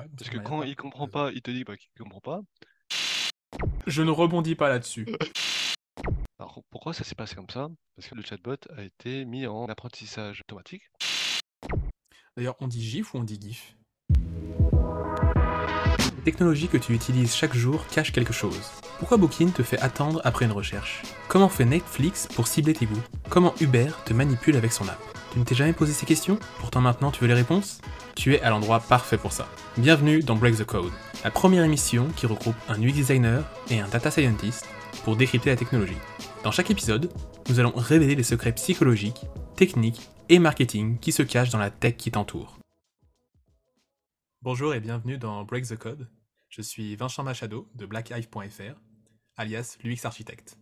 Ouais, Parce que quand il comprend pas, il te dit bah, qu'il comprend pas. Je ne rebondis pas là-dessus. Alors pourquoi ça s'est passé comme ça? Parce que le chatbot a été mis en apprentissage automatique. D'ailleurs, on dit GIF ou on dit GIF? Les technologies que tu utilises chaque jour cachent quelque chose. Pourquoi Booking te fait attendre après une recherche? Comment fait Netflix pour cibler tes goûts? Comment Uber te manipule avec son app? Tu ne t'es jamais posé ces questions Pourtant maintenant tu veux les réponses Tu es à l'endroit parfait pour ça. Bienvenue dans Break the Code, la première émission qui regroupe un UX designer et un data scientist pour décrypter la technologie. Dans chaque épisode, nous allons révéler les secrets psychologiques, techniques et marketing qui se cachent dans la tech qui t'entoure. Bonjour et bienvenue dans Break the Code. Je suis Vincent Machado de blackhive.fr, alias l'UX architecte.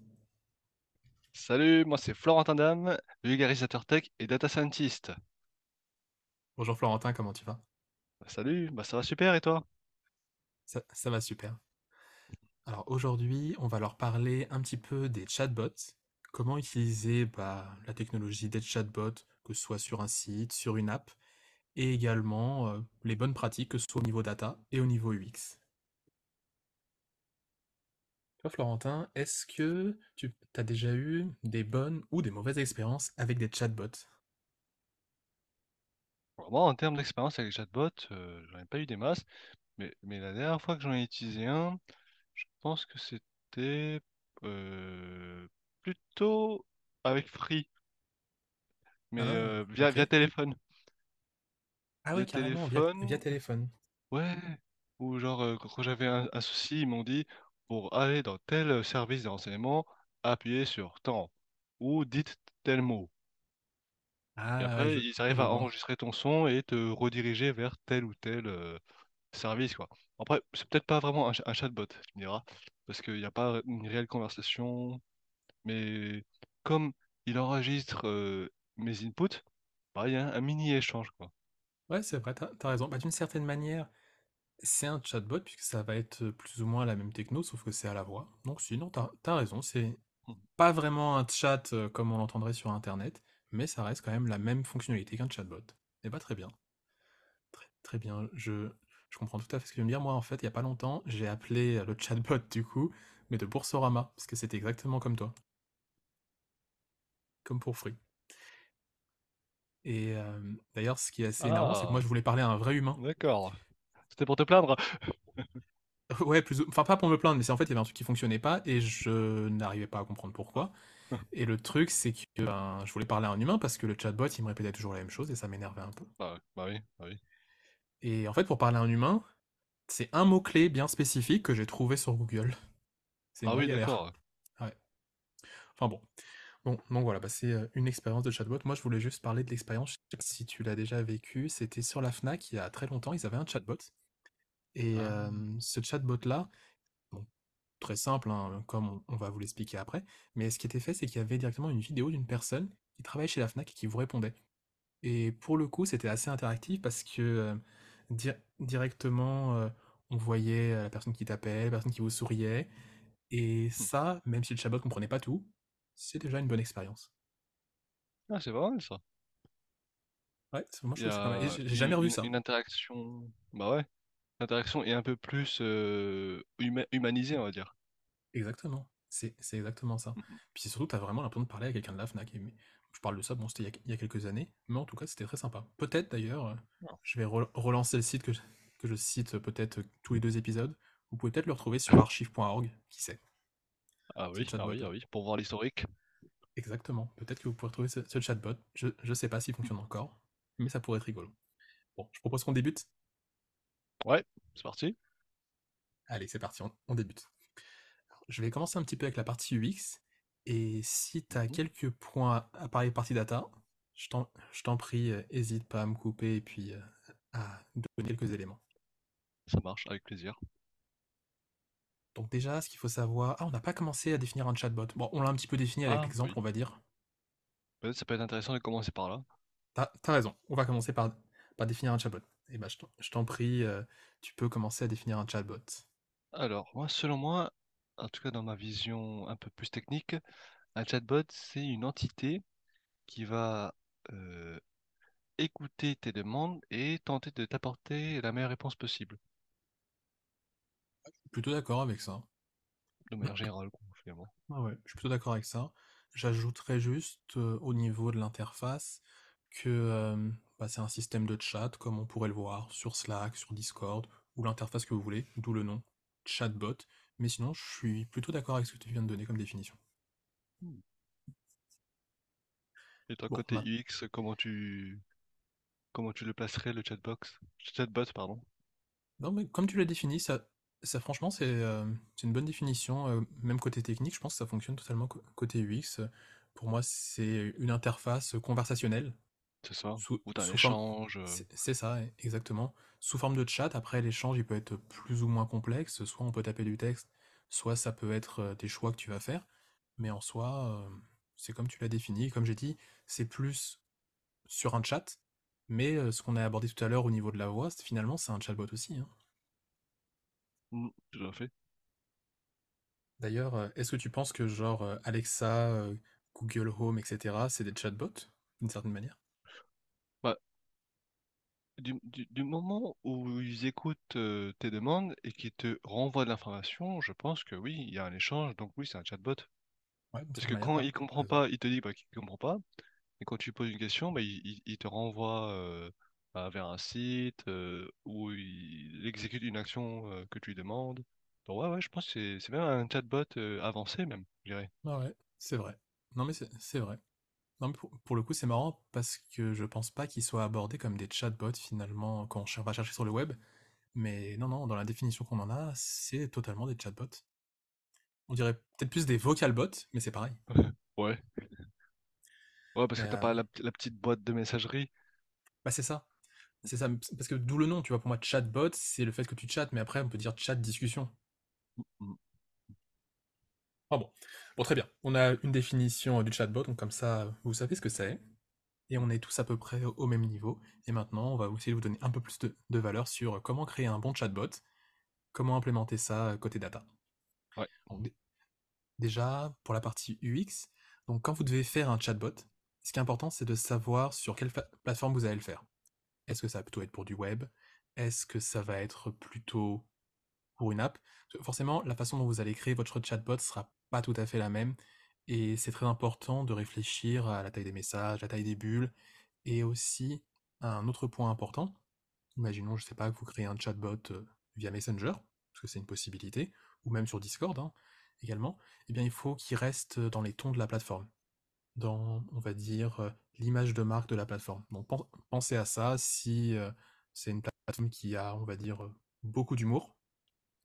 Salut, moi c'est Florentin Dame, vulgarisateur tech et data scientist. Bonjour Florentin, comment tu vas? Bah, salut, bah ça va super et toi? ça, ça va super. Alors aujourd'hui, on va leur parler un petit peu des chatbots, comment utiliser bah, la technologie des chatbots, que ce soit sur un site, sur une app, et également euh, les bonnes pratiques, que ce soit au niveau data et au niveau UX. Toi, Florentin, est-ce que tu as déjà eu des bonnes ou des mauvaises expériences avec des chatbots? Alors, moi en termes d'expérience avec les chatbots, euh, j'en ai pas eu des masses, mais, mais la dernière fois que j'en ai utilisé un, je pense que c'était euh, plutôt avec Free, mais Ah, euh, via, ok. via téléphone. Ah Via ouais, carrément, via, téléphone, via téléphone. ouais, ou genre euh, quand quand j'avais un, un souci, ils m'ont dit pour aller dans tel service de renseignement, appuyez sur tant ou dites tel mot. Et Ah ouais, après, je, ils arrivent je à vois. enregistrer ton son et te rediriger vers tel ou tel euh, service, quoi. Après, c'est peut-être pas vraiment un, ch- un chatbot, tu me diras, parce qu'il n'y a pas une réelle conversation, mais comme il enregistre euh, mes inputs, bah, il y a un, un mini échange, quoi. Ouais, c'est vrai, t'as, t'as raison. Bah, d'une certaine manière, c'est un chatbot puisque ça va être plus ou moins la même techno, sauf que c'est à la voix. Donc sinon, t'as, raison, c'est pas vraiment un chat euh, comme on l'entendrait sur Internet, mais ça reste quand même la même fonctionnalité qu'un chatbot. Et bah très bien, très, très bien. Je, je comprends tout à fait ce que tu veux me dire. Moi, en fait, il y a pas longtemps, j'ai appelé euh, le chatbot du coup, mais de Boursorama, parce que c'était exactement comme toi, comme pour Free. Et euh, d'ailleurs, ce qui est assez énervant, c'est que moi, Ah, je voulais parler à un vrai humain. d'accord. C'était pour te plaindre? Ouais, plus ou... Enfin, pas pour me plaindre, mais c'est en fait, il y avait un truc qui fonctionnait pas et je n'arrivais pas à comprendre pourquoi. Et le truc, c'est que ben, je voulais parler à un humain parce que le chatbot, il me répétait toujours la même chose et ça m'énervait un peu. Bah, bah oui, bah oui. Et en fait, pour parler à un humain, c'est un mot-clé bien spécifique que j'ai trouvé sur Google. C'est Ah oui, d'accord. Ouais. Enfin bon. Bon, donc voilà, bah, c'est euh, une expérience de chatbot. Moi, je voulais juste parler de l'expérience. Si tu l'as déjà vécu. C'était sur la Fnac il y a très longtemps. Ils avaient un chatbot. Et Ah, euh, ce chatbot-là, bon, très simple, hein, comme on, on va vous l'expliquer après. Mais ce qui était fait, c'est qu'il y avait directement une vidéo d'une personne qui travaillait chez la Fnac et qui vous répondait. Et pour le coup, c'était assez interactif parce que euh, di- directement, euh, on voyait euh, la personne qui t'appelle, la personne qui vous souriait. Et hmm. ça, même si le chatbot comprenait pas tout, c'est déjà une bonne expérience. Ah, c'est pas mal ça. Ouais, c'est- moi je Il y trouve que c'est pas mal. Et a j'ai j'ai une, jamais revu une- ça. une interaction. Bah ouais. L'interaction est un peu plus euh, huma- humanisée, on va dire. Exactement. C'est c'est exactement ça. Mhm. Puis surtout, t'as vraiment l'impression de parler à quelqu'un de la Fnac. Et mais- je parle de ça, bon, c'était il y a, il y a quelques années, mais en tout cas, c'était très sympa. Peut-être d'ailleurs, euh, je vais re- relancer le site que je, que je cite euh, peut-être euh, tous les deux épisodes. Vous pouvez peut-être le retrouver sur archive.org, qui sait, ah oui, ah oui, ah oui, pour voir l'historique. Exactement. Peut-être que vous pourrez retrouver ce, ce chatbot. Je ne sais pas s'il fonctionne encore, mais ça pourrait être rigolo. Bon, je propose qu'on débute. Ouais, c'est parti. Allez, c'est parti, on, on débute. Alors, je vais commencer un petit peu avec la partie UX. Et si tu as Mhm. quelques points à parler partie data, je t'en je t'en prie, euh, hésite pas à me couper et puis euh, à donner quelques éléments. Ça marche, avec plaisir. Donc déjà, ce qu'il faut savoir... Ah, on n'a pas commencé à définir un chatbot. Bon, on l'a un petit peu défini avec Ah l'exemple, oui, on va dire. peut-être ça peut être intéressant de commencer par là. T'as, t'as raison, on va commencer par, par définir un chatbot. Et ben, je t'en je t'en prie, euh, tu peux commencer à définir un chatbot. Alors, moi, selon moi, en tout cas dans ma vision un peu plus technique, un chatbot, c'est une entité qui va euh, écouter tes demandes et tenter de t'apporter la meilleure réponse possible, Plutôt d'accord avec ça. de manière générale, quoi, finalement. Ah ouais, je suis plutôt d'accord avec ça. J'ajouterais juste euh, au niveau de l'interface que euh, bah, c'est un système de chat comme on pourrait le voir sur Slack, sur Discord ou l'interface que vous voulez, d'où le nom chatbot. Mais sinon, je suis plutôt d'accord avec ce que tu viens de donner comme définition. Et toi, Bon, côté UX, comment tu comment tu le placerais, le chatbox? Chatbot, pardon? non, mais comme tu l'as défini, ça, ça franchement, c'est euh, une bonne définition. euh, même côté technique, je pense que ça fonctionne totalement côté UX. Pour moi, c'est une interface conversationnelle C'est ça? sous, Ou t'as un sous forme, échange. euh, C'est c'est ça, e- exactement. Sous forme de chat, après l'échange, il peut être plus ou moins complexe. Soit on peut taper du texte, soit ça peut être euh, des choix que tu vas faire. Mais en soi, euh, c'est comme tu l'as défini. Comme j'ai dit, c'est plus sur un chat. Mais euh, ce qu'on a abordé tout à l'heure au niveau de la voix, c'est- finalement, c'est un chatbot aussi. hein. tout à fait. D'ailleurs, euh, est-ce que tu penses que genre euh, Alexa, euh, Google Home, etc., c'est des chatbots, d'une certaine manière? Du, du- du moment où ils écoutent euh, tes demandes et qu'ils te renvoient de l'information, je pense que oui, il y a un échange, donc oui, c'est un chatbot. Ouais, Parce que quand il comprend pas, il te dit bah, qu'il comprend pas. Et quand tu poses une question, bah, il, il- il te renvoie euh, bah, vers un site euh, où il exécute une action euh, que tu lui demandes. Donc ouais, ouais, je pense que c'est c'est même un chatbot euh, avancé même, je dirais. Ah ouais, c'est vrai. Non mais c'est c'est vrai. Non, mais pour, pour le coup, c'est marrant parce que je pense pas qu'ils soient abordés comme des chatbots finalement quand on va chercher sur le web. Mais non, non, dans la définition qu'on en a, c'est totalement des chatbots. On dirait peut-être plus des vocalbots, mais c'est pareil. Ouais. Ouais, parce que t'as euh, pas la, la petite boîte de messagerie. bah c'est ça. C'est ça. Parce que d'où le nom, tu vois, pour moi, chatbot, c'est le fait que tu chattes, mais après, on peut dire chat discussion. Mm. Ah bon. Bon, très bien. On a une définition du chatbot, donc comme ça, vous savez ce que c'est. Et on est tous à peu près au même niveau. Et maintenant, on va essayer de vous donner un peu plus de, de valeur sur comment créer un bon chatbot, comment implémenter ça côté data. Ouais. Donc, dé- déjà, pour la partie UX, donc quand vous devez faire un chatbot, ce qui est important, c'est de savoir sur quelle fa- plateforme vous allez le faire. Est-ce que ça va plutôt être pour du web? Est-ce que ça va être plutôt pour une app? Forcément, la façon dont vous allez créer votre chatbot sera pas tout à fait la même. Et c'est très important de réfléchir à la taille des messages, la taille des bulles, et aussi un autre point important. Imaginons, je sais pas, que vous créez un chatbot euh, via Messenger, parce que c'est une possibilité, ou même sur Discord hein, également. Eh bien, il faut qu'il reste dans les tons de la plateforme dans, on va dire, euh, l'image de marque de la plateforme. Donc pen- pensez à ça si euh, c'est une plateforme qui a, on va dire, beaucoup d'humour.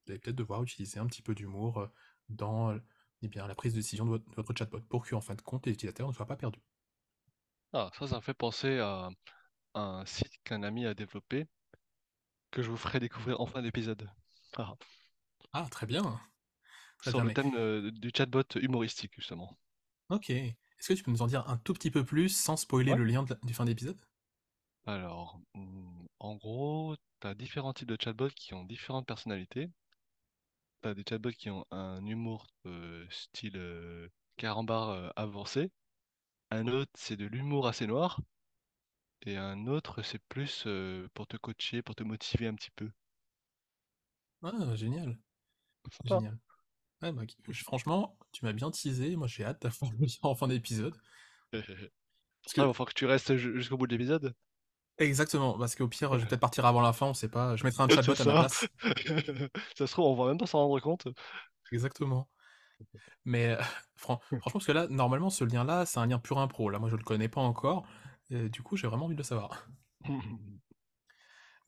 Vous allez peut-être devoir utiliser un petit peu d'humour dans eh bien, la prise de décision de votre, de votre chatbot pour qu'en fin de compte, les utilisateurs ne soient pas perdus. Ah, ça, ça me fait penser à un site qu'un ami a développé que je vous ferai découvrir en fin d'épisode. Ah, Ah, très bien, très sur bien, le mais thème euh, du chatbot humoristique, justement. ok. Est-ce que tu peux nous en dire un tout petit peu plus sans spoiler Ouais. le lien la- du fin d'épisode? Alors, hmm, en gros, tu as différents types de chatbots qui ont différentes personnalités. As des chatbots qui ont un humour euh, style euh, carambar euh, avancé. Un autre, c'est de l'humour assez noir. Et un autre, c'est plus pour te coacher, pour te motiver un petit peu. Ah, génial, Sympa. génial. Ouais, bah, je- franchement, tu m'as bien teasé, moi j'ai hâte d'avoir le en fin d'épisode. Parce Ah, il va que falloir que tu restes ju- jusqu'au bout de l'épisode. Exactement, parce qu'au pire, je vais peut-être partir avant la fin, on sait pas. Je mettrai un chatbot à ma ça. place. Ça se trouve, on va même pas s'en rendre compte. Exactement. Mais euh, fran- franchement, parce que là, normalement, ce lien-là, c'est un lien pur impro. Là, moi, je le connais pas encore. Et du coup, j'ai vraiment envie de le savoir.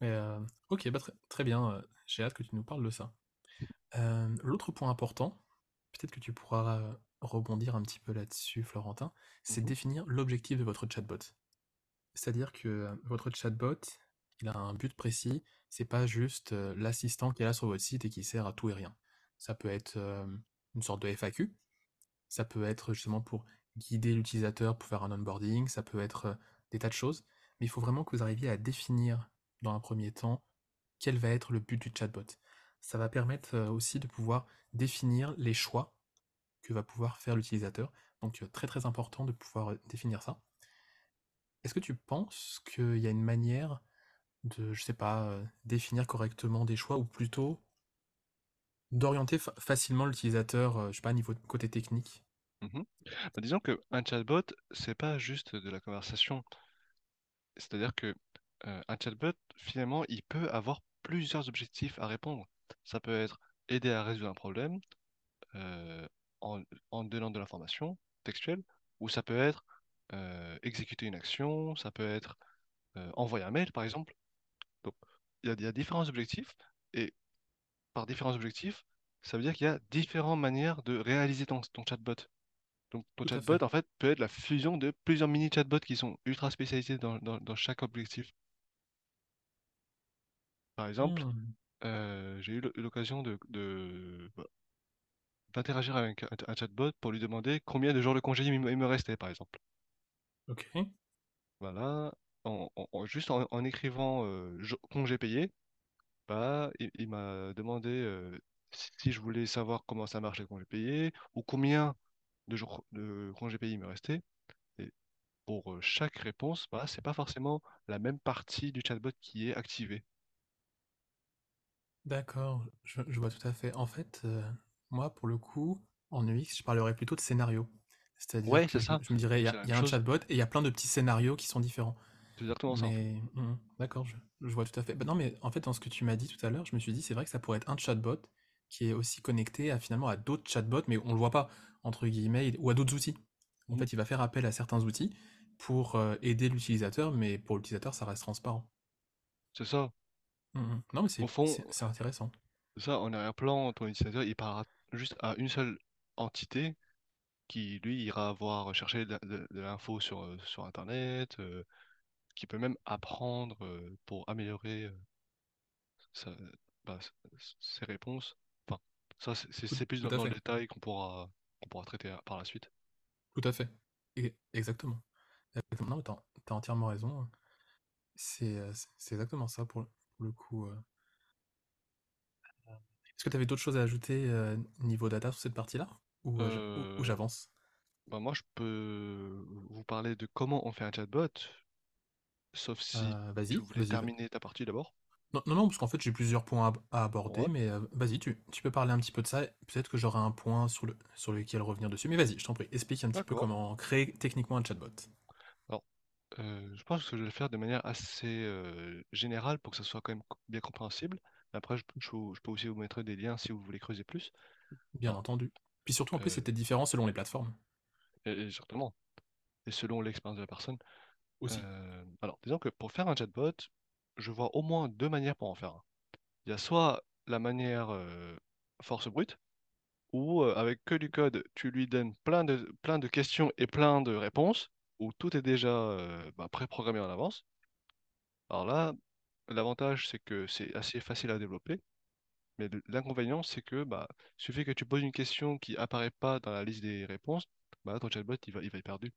Mais euh, ok, bah, très, très bien. euh, J'ai hâte que tu nous parles de ça. Euh, l'autre point important, peut-être que tu pourras euh, rebondir un petit peu là-dessus, Florentin, c'est Mhm. définir l'objectif de votre chatbot. C'est-à-dire que votre chatbot, il a un but précis, c'est pas juste l'assistant qui est là sur votre site et qui sert à tout et rien. Ça peut être une sorte de FAQ, ça peut être justement pour guider l'utilisateur pour faire un onboarding, ça peut être des tas de choses, mais il faut vraiment que vous arriviez à définir dans un premier temps quel va être le but du chatbot. Ça va permettre aussi de pouvoir définir les choix que va pouvoir faire l'utilisateur. Donc très très important de pouvoir définir ça. Est-ce que tu penses qu'il y a une manière de, je sais pas, euh, définir correctement des choix ou plutôt d'orienter fa- facilement l'utilisateur, euh, je sais pas, niveau côté technique? Mhm. Bah, disons que un chatbot, c'est pas juste de la conversation. C'est-à-dire que euh, un chatbot, finalement, il peut avoir plusieurs objectifs à répondre. Ça peut être aider à résoudre un problème en donnant de l'information textuelle, ou ça peut être euh, exécuter une action, ça peut être euh, envoyer un mail, par exemple. Donc, il y a, il y a différents objectifs, et par différents objectifs, ça veut dire qu'il y a différentes manières de réaliser ton, ton chatbot. Donc, ton Tout chatbot, fait. en fait, peut être la fusion de plusieurs mini chatbots qui sont ultra spécialisés dans, dans- dans chaque objectif. Par exemple, Hmm, euh, j'ai eu l'occasion de, de- bah, d'interagir avec un, chatbot pour lui demander combien de jours de congé il me restait, par exemple. Ok. Voilà, en, en- en- juste en, en écrivant euh, jo- congé payé, bah, il, il m'a demandé euh, si je voulais savoir comment ça marche les congés payés ou combien de jours de congés payés il me restait. Et pour euh, chaque réponse, bah, c'est pas forcément la même partie du chatbot qui est activée. D'accord, je, je vois tout à fait. En fait, euh, moi, pour le coup, en UX, je parlerais plutôt de scénario. C'est-à-dire Ouais, c'est je, ça. je me dirais, il y C'est a, la il même y a un chose. chatbot et il y a plein de petits scénarios qui sont différents. C'est exactement ça. Mais mhm, d'accord, je, je vois tout à fait. Bah non, mais en fait, dans ce que tu m'as dit tout à l'heure, je me suis dit, c'est vrai que ça pourrait être un chatbot qui est aussi connecté à finalement à d'autres chatbots, mais on le voit pas, entre guillemets, ou à d'autres outils. En Mhm. fait, il va faire appel à certains outils pour euh, aider l'utilisateur, mais pour l'utilisateur, ça reste transparent. C'est ça. Mhm. Non, mais Au c'est fond, c'est- c'est intéressant. c'est ça, en arrière-plan, ton utilisateur, il parlera juste à une seule entité qui, lui, ira voir chercher de, la- de- de l'info sur, euh, sur Internet, euh, qui peut même apprendre euh, pour améliorer euh, sa- bah, ses réponses. Enfin, ça, c'est plus dans, le détail qu'on pourra, qu'on pourra traiter euh, par la suite. Tout à fait. Et- exactement. Exactement. Non, t'as, entièrement raison. C'est euh, c'est exactement ça pour, le pour le coup. Est-ce que tu avais d'autres choses à ajouter niveau data sur cette partie-là? Ou, euh, ou- Euh, j'avance? bah, moi, je peux vous parler de comment on fait un chatbot, sauf si Euh, tu voulais terminer ta partie d'abord. Non, non, non, parce qu'en fait j'ai plusieurs points à, à aborder, Ouais, mais euh, vas-y, tu, tu peux parler un petit peu de ça. Peut-être que j'aurai un point sur, le, sur lequel revenir dessus. Mais vas-y, je t'en prie, explique un petit peu comment créer techniquement un chatbot. Alors, euh, je pense que je vais le faire de manière assez générale pour que ça soit quand même bien compréhensible. Après, je, peux je peux- je peux aussi vous mettre des liens si vous voulez creuser plus. Bien entendu. Puis surtout, en plus, euh, c'était différent selon les plateformes et, et certainement, et selon l'expérience de la personne. aussi. Euh, alors, disons que pour faire un chatbot, je vois au moins deux manières pour en faire un. Il y a soit la manière euh, force brute, où euh, avec que du code, tu lui donnes plein de, plein de questions et plein de réponses, où tout est déjà euh, bah, préprogrammé en avance. Alors là, l'avantage, c'est que c'est assez facile à développer, mais l'inconvénient, c'est que bah, suffit que tu poses une question qui apparaît pas dans la liste des réponses, bah, ton chatbot, il va, il va être perdu.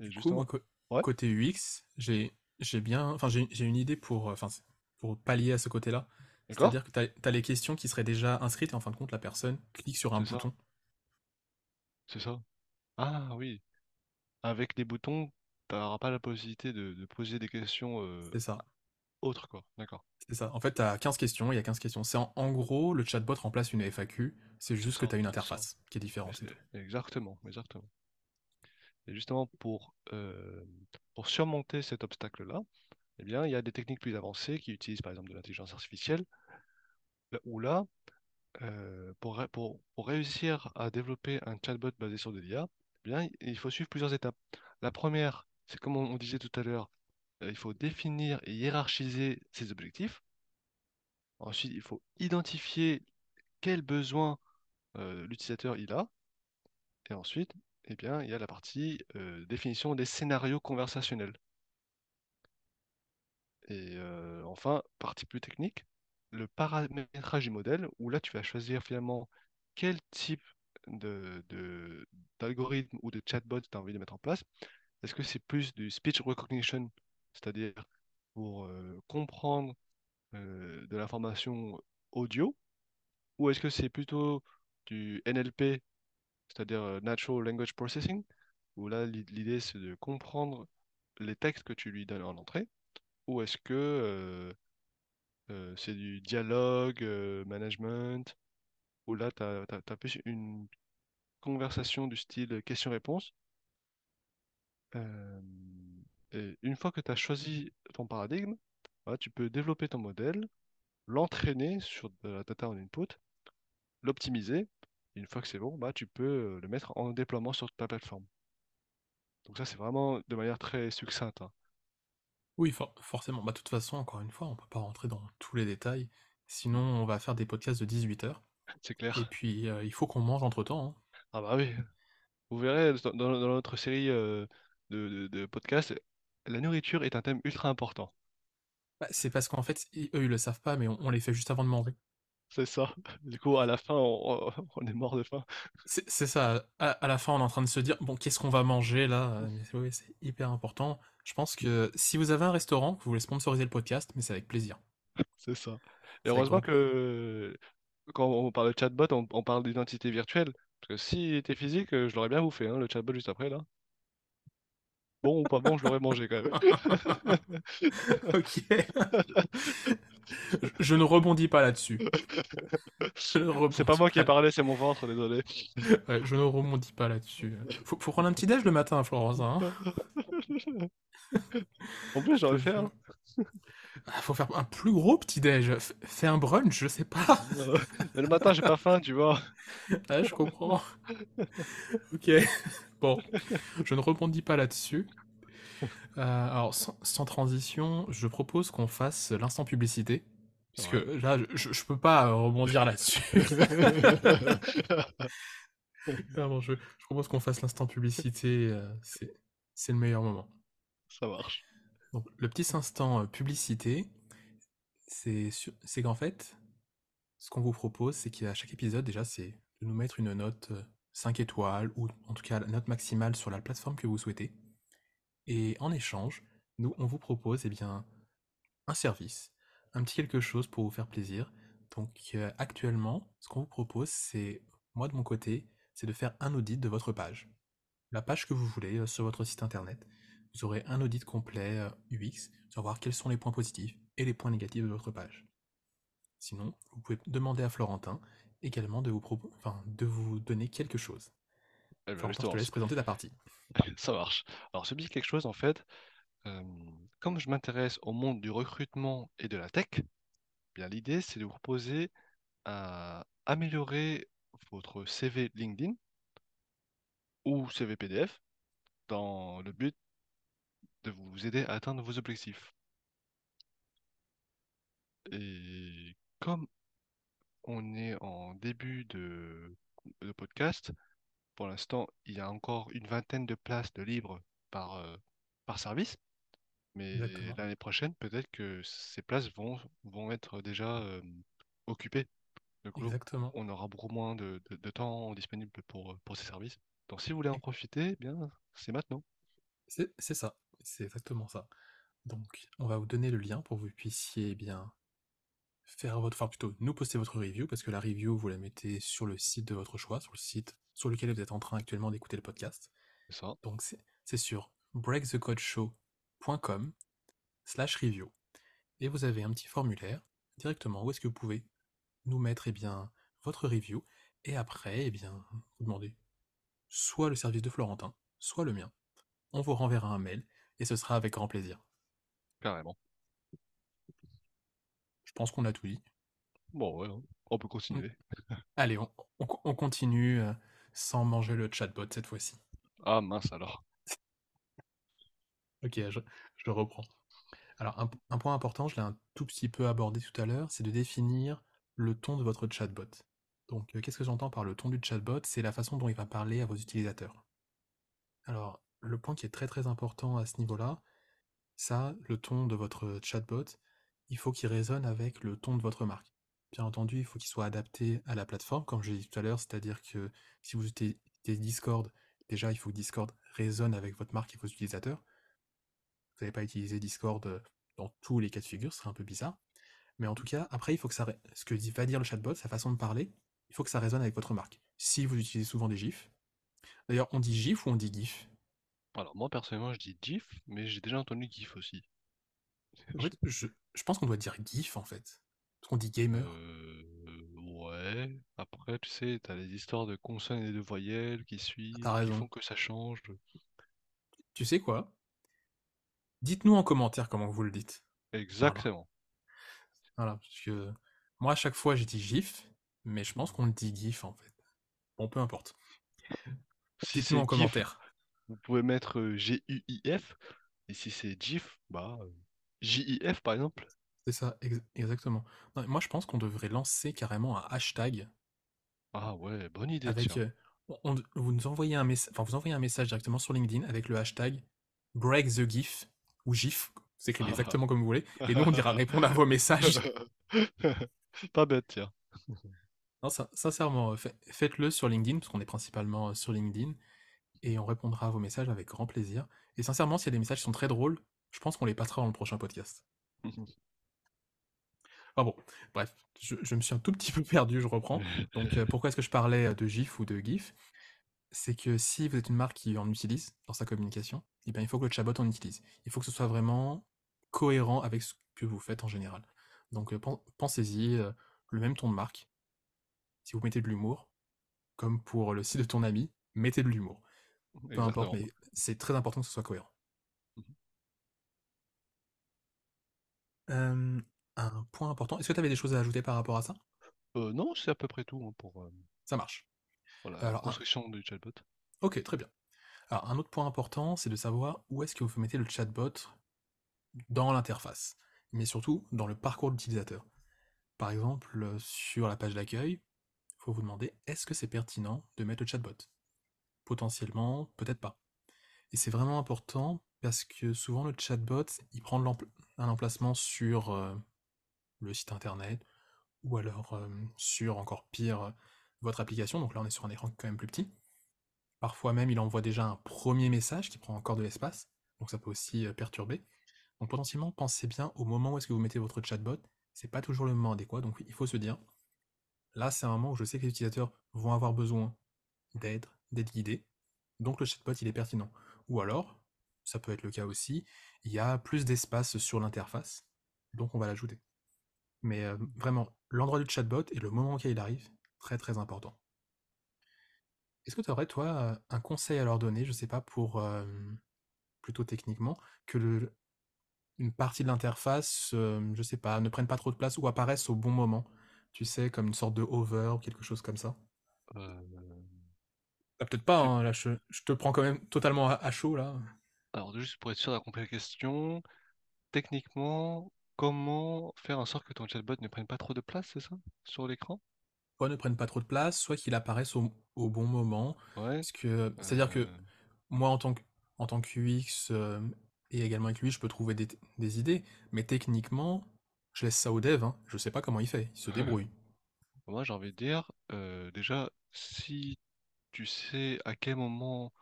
Et Du coup, moi, justement, co- ouais, côté UX, j'ai j'ai bien, enfin, j'ai j'ai une idée pour, euh, enfin, pour pallier à ce côté-là. C'est-à-dire que tu as, les questions qui seraient déjà inscrites et en fin de compte, la personne clique sur un bouton. c'est ça. Ah oui, avec les boutons, tu n'auras pas la possibilité de, de poser des questions euh, C'est ça. Autres, quoi. D'accord, C'est ça. En fait, tu as 15 questions, il y a 15 questions. C'est en, en gros, le chatbot remplace une FAQ. C'est juste que tu as une interface qui est différente. Exactement, exactement. Et justement, pour, euh, pour surmonter cet obstacle-là, eh bien, il y a des techniques plus avancées qui utilisent par exemple de l'intelligence artificielle, où là, euh, pour, ré- pour, pour réussir à développer un chatbot basé sur de l'IA, eh bien, il faut suivre plusieurs étapes. La première, c'est comme on on disait tout à l'heure, il faut définir et hiérarchiser ses objectifs. Ensuite, il faut identifier quels besoins euh, l'utilisateur il a. Et ensuite, eh bien, il y a la partie euh, définition des scénarios conversationnels. Et euh, enfin, partie plus technique, le paramétrage du modèle, où là, tu vas choisir finalement quel type d'algorithme ou de chatbot tu as envie de mettre en place. Est-ce que c'est plus du speech recognition, c'est-à-dire pour euh, comprendre euh, de l'information audio, ou est-ce que c'est plutôt du NLP, c'est-à-dire euh, Natural Language Processing, où là, l'i- l'idée, c'est de comprendre les textes que tu lui donnes en entrée, ou est-ce que c'est du dialogue, management, où là, tu as, plus une conversation du style question-réponse. Et une fois que tu as choisi ton paradigme, tu peux développer ton modèle, l'entraîner sur de la data en input, l'optimiser. Une fois que c'est bon, bah, tu peux euh, le mettre en déploiement sur ta plateforme. Donc ça, c'est vraiment de manière très succincte. hein. Oui, for- forcément. Bah, de toute façon, encore une fois, on peut pas rentrer dans tous les détails. Sinon, on va faire des podcasts de 18 heures. C'est Et clair. puis, euh, il faut qu'on mange entre-temps. hein. Ah bah oui. Vous verrez dans, dans- dans notre série euh, de, de- de podcasts, la nourriture est un thème ultra important. Bah, c'est parce qu'en fait, eux, ils le savent pas, mais on, on les fait juste avant de manger. C'est ça. Du coup, à la fin, on, on- on est mort de faim. C'est c'est ça. À, à la fin, on est en train de se dire, bon, qu'est-ce qu'on va manger là? Mais oui, c'est hyper important. Je pense que si vous avez un restaurant, vous voulez sponsoriser le podcast, mais c'est avec plaisir. C'est ça. Et C'est avec heureusement grand plaisir. que quand on parle de chatbot, on, on parle d'identité virtuelle. Parce que s'il était physique, euh, je l'aurais bien bouffé, hein, le chatbot juste après, là. Bon ou pas bon, je l'aurais mangé quand même. Ok. Je, ne rebondis pas là-dessus. C'est pas moi qui ai parlé, c'est mon ventre, désolé. Ouais, je ne rebondis pas là-dessus. Faut, faut prendre un petit déj le matin, Florence. Hein. En plus, j'aurais fait un. Ah, Faut faire un plus gros petit déj. Fais un brunch, je sais pas. Mais le matin, j'ai pas faim, tu vois. Ah, je comprends. Ok. Bon, je ne rebondis pas là-dessus. Euh, alors, sans, sans transition, je propose qu'on fasse l'instant publicité. Parce que là, je, je peux pas euh, rebondir là-dessus. Je, je propose qu'on fasse l'instant publicité. euh, c'est, c'est le meilleur moment. Ça marche. Donc, le petit instant euh, publicité, c'est, sur- c'est qu'en fait, ce qu'on vous propose, c'est qu'à chaque épisode, déjà, c'est de nous mettre une note euh, 5 étoiles, ou en tout cas la note maximale sur la plateforme que vous souhaitez. Et en échange, nous, on vous propose eh bien, un service, un petit quelque chose pour vous faire plaisir. Donc euh, actuellement, ce qu'on vous propose, c'est, moi de mon côté, c'est de faire un audit de votre page. La page que vous voulez euh, sur votre site internet. Vous aurez un audit complet euh, UX, sur voir quels sont les points positifs et les points négatifs de votre page. Sinon, vous pouvez demander à Florentin également de vous, enfin, de vous donner quelque chose. Eh je te laisse présenter ta partie. ça marche. Alors, ce petit quelque chose, en fait, euh, comme je m'intéresse au monde du recrutement et de la tech, eh bien l'idée, c'est de vous proposer à améliorer votre CV LinkedIn ou CV PDF dans le but de vous aider à atteindre vos objectifs. Et comme on est en début de, de podcast, pour l'instant, il y a encore une vingtaine de places de libres par, euh, par service. Mais l'année prochaine, peut-être que ces places vont, vont être déjà euh, occupées. Donc, Exactement. on aura beaucoup moins de, de- de temps disponible pour, pour ces services. Donc, si vous voulez en profiter, eh bien, c'est maintenant. C'est c'est ça. C'est exactement ça. Donc, on va vous donner le lien pour que vous puissiez eh bien faire votre, enfin plutôt nous poster votre review parce que la review vous la mettez sur le site de votre choix, sur le site sur lequel vous êtes en train actuellement d'écouter le podcast. C'est ça. Donc c'est sur breakthecodeshow.com slash review et vous avez un petit formulaire directement où est-ce que vous pouvez nous mettre eh bien votre review et après eh bien vous demandez soit le service de Florentin, soit le mien. On vous renverra un mail et ce sera avec grand plaisir. Carrément. Je pense qu'on a tout dit. Bon, ouais, hein. on peut continuer. Allez, on, on- on continue euh, sans manger le chatbot cette fois-ci. Ah, mince alors. Ok, je, je reprends. Alors, un, un point important, je l'ai un tout petit peu abordé tout à l'heure, c'est de définir le ton de votre chatbot. Donc, euh, qu'est-ce que j'entends par le ton du chatbot? C'est la façon dont il va parler à vos utilisateurs. Alors, le point qui est très très important à ce niveau-là, ça, le ton de votre chatbot, il faut qu'il résonne avec le ton de votre marque. Bien entendu, il faut qu'il soit adapté à la plateforme, comme je l'ai dit tout à l'heure, c'est-à-dire que si vous utilisez Discord, déjà, il faut que Discord résonne avec votre marque et vos utilisateurs. Vous n'allez pas utiliser Discord euh, dans tous les cas de figure, ce serait un peu bizarre. Mais en tout cas, après, il faut que ça, ce que va dire le chatbot, sa façon de parler, il faut que ça résonne avec votre marque. Si vous utilisez souvent des GIFs, d'ailleurs, on dit GIF ou on dit GIF? Alors moi personnellement je dis GIF, mais j'ai déjà entendu GIF aussi. En fait, je, je pense qu'on doit dire GIF en fait. Qu'on dit gamer. Euh, ouais. Après, tu sais, t'as les histoires de consonnes et de voyelles qui T'as suivent, qui raison. font que ça change. Tu sais quoi? Dites-nous en commentaire comment vous le dites. Voilà. Exactement. Voilà. Parce que moi, à chaque fois, j'ai dit GIF, mais je pense qu'on le dit GIF en fait. Bon, peu importe. Si Dites-nous c'est en GIF, commentaire. vous pouvez mettre euh, G-U-I-F. Et si c'est GIF, bah euh, J-I-F par exemple. C'est ça, ex- exactement. Non, moi, je pense qu'on devrait lancer carrément un hashtag Ah ouais, bonne idée, avec. tiens. euh, on- vous nous envoyez un message, enfin, vous envoyez un message directement sur LinkedIn avec le hashtag Break the GIF ou GIF, vous écrivez exactement comme vous voulez, et nous on ira répondre à vos messages. Pas bête, tiens. Non, sin- sincèrement, euh, fa- faites-le sur LinkedIn, parce qu'on est principalement euh, sur LinkedIn, et on répondra à vos messages avec grand plaisir. Et sincèrement, s'il y a des messages qui sont très drôles, je pense qu'on les passera dans le prochain podcast. Ah bon, bref, je, je me suis un tout petit peu perdu, je reprends. Donc euh, pourquoi est-ce que je parlais euh, de GIF ou de GIF? C'est que si vous êtes une marque qui en utilise dans sa communication, eh bien, il faut que le chatbot en utilise. Il faut que ce soit vraiment cohérent avec ce que vous faites en général. Donc euh, pen- pensez-y, euh, le même ton de marque. Si vous mettez de l'humour, comme pour le site de ton ami, mettez de l'humour. Peu importe, mais c'est très important que ce soit cohérent. Euh, un point important. Est-ce que tu avais des choses à ajouter par rapport à ça? Euh, non, c'est à peu près tout hein, pour, euh, Ça marche. pour la Alors, un- construction du chatbot. ok, très bien. Alors, un autre point important, c'est de savoir où est-ce que vous mettez le chatbot dans l'interface, mais surtout dans le parcours d'utilisateur. Par exemple, euh, sur la page d'accueil, il faut vous demander est-ce que c'est pertinent de mettre le chatbot? Potentiellement, peut-être pas. Et c'est vraiment important parce que souvent le chatbot, il prend de l'empl- un emplacement sur euh, le site internet ou alors sur encore pire votre application. Donc là, on est sur un écran quand même plus petit. Parfois même, il envoie déjà un premier message qui prend encore de l'espace, donc ça peut aussi perturber. Donc potentiellement, pensez bien au moment où est-ce que vous mettez votre chatbot. C'est pas toujours le moment adéquat, donc il faut se dire, là c'est un moment où je sais que les utilisateurs vont avoir besoin d'aide, d'être guidés, donc le chatbot il est pertinent. Ou alors, ça peut être le cas aussi, il y a plus d'espace sur l'interface, donc on va l'ajouter. Mais euh, vraiment, l'endroit du chatbot et le moment auquel il arrive, très très important. Est-ce que tu aurais, toi, euh, un conseil à leur donner, je sais pas, pour, euh, plutôt techniquement, que le, une partie de l'interface, euh, je sais pas, ne prenne pas trop de place ou apparaisse au bon moment Tu sais, comme une sorte de hover ou quelque chose comme ça? Euh, Ah, Peut-être pas, hein, là, je, je te prends quand même totalement à, à chaud, là. Alors, juste pour être sûr d'avoir compris la question, techniquement, comment faire en sorte que ton chatbot ne prenne pas trop de place, c'est ça? Sur l'écran? Soit ne prenne pas trop de place, soit qu'il apparaisse au, au bon moment. Ouais. Parce que, c'est-à-dire que euh, moi, en tant que, en tant que UX euh, et également avec lui, je peux trouver des, des idées, mais techniquement, je laisse ça au dev, hein. Je sais pas comment il fait, il se débrouille. Moi, j'ai envie de dire, euh, déjà, si tu sais à quel moment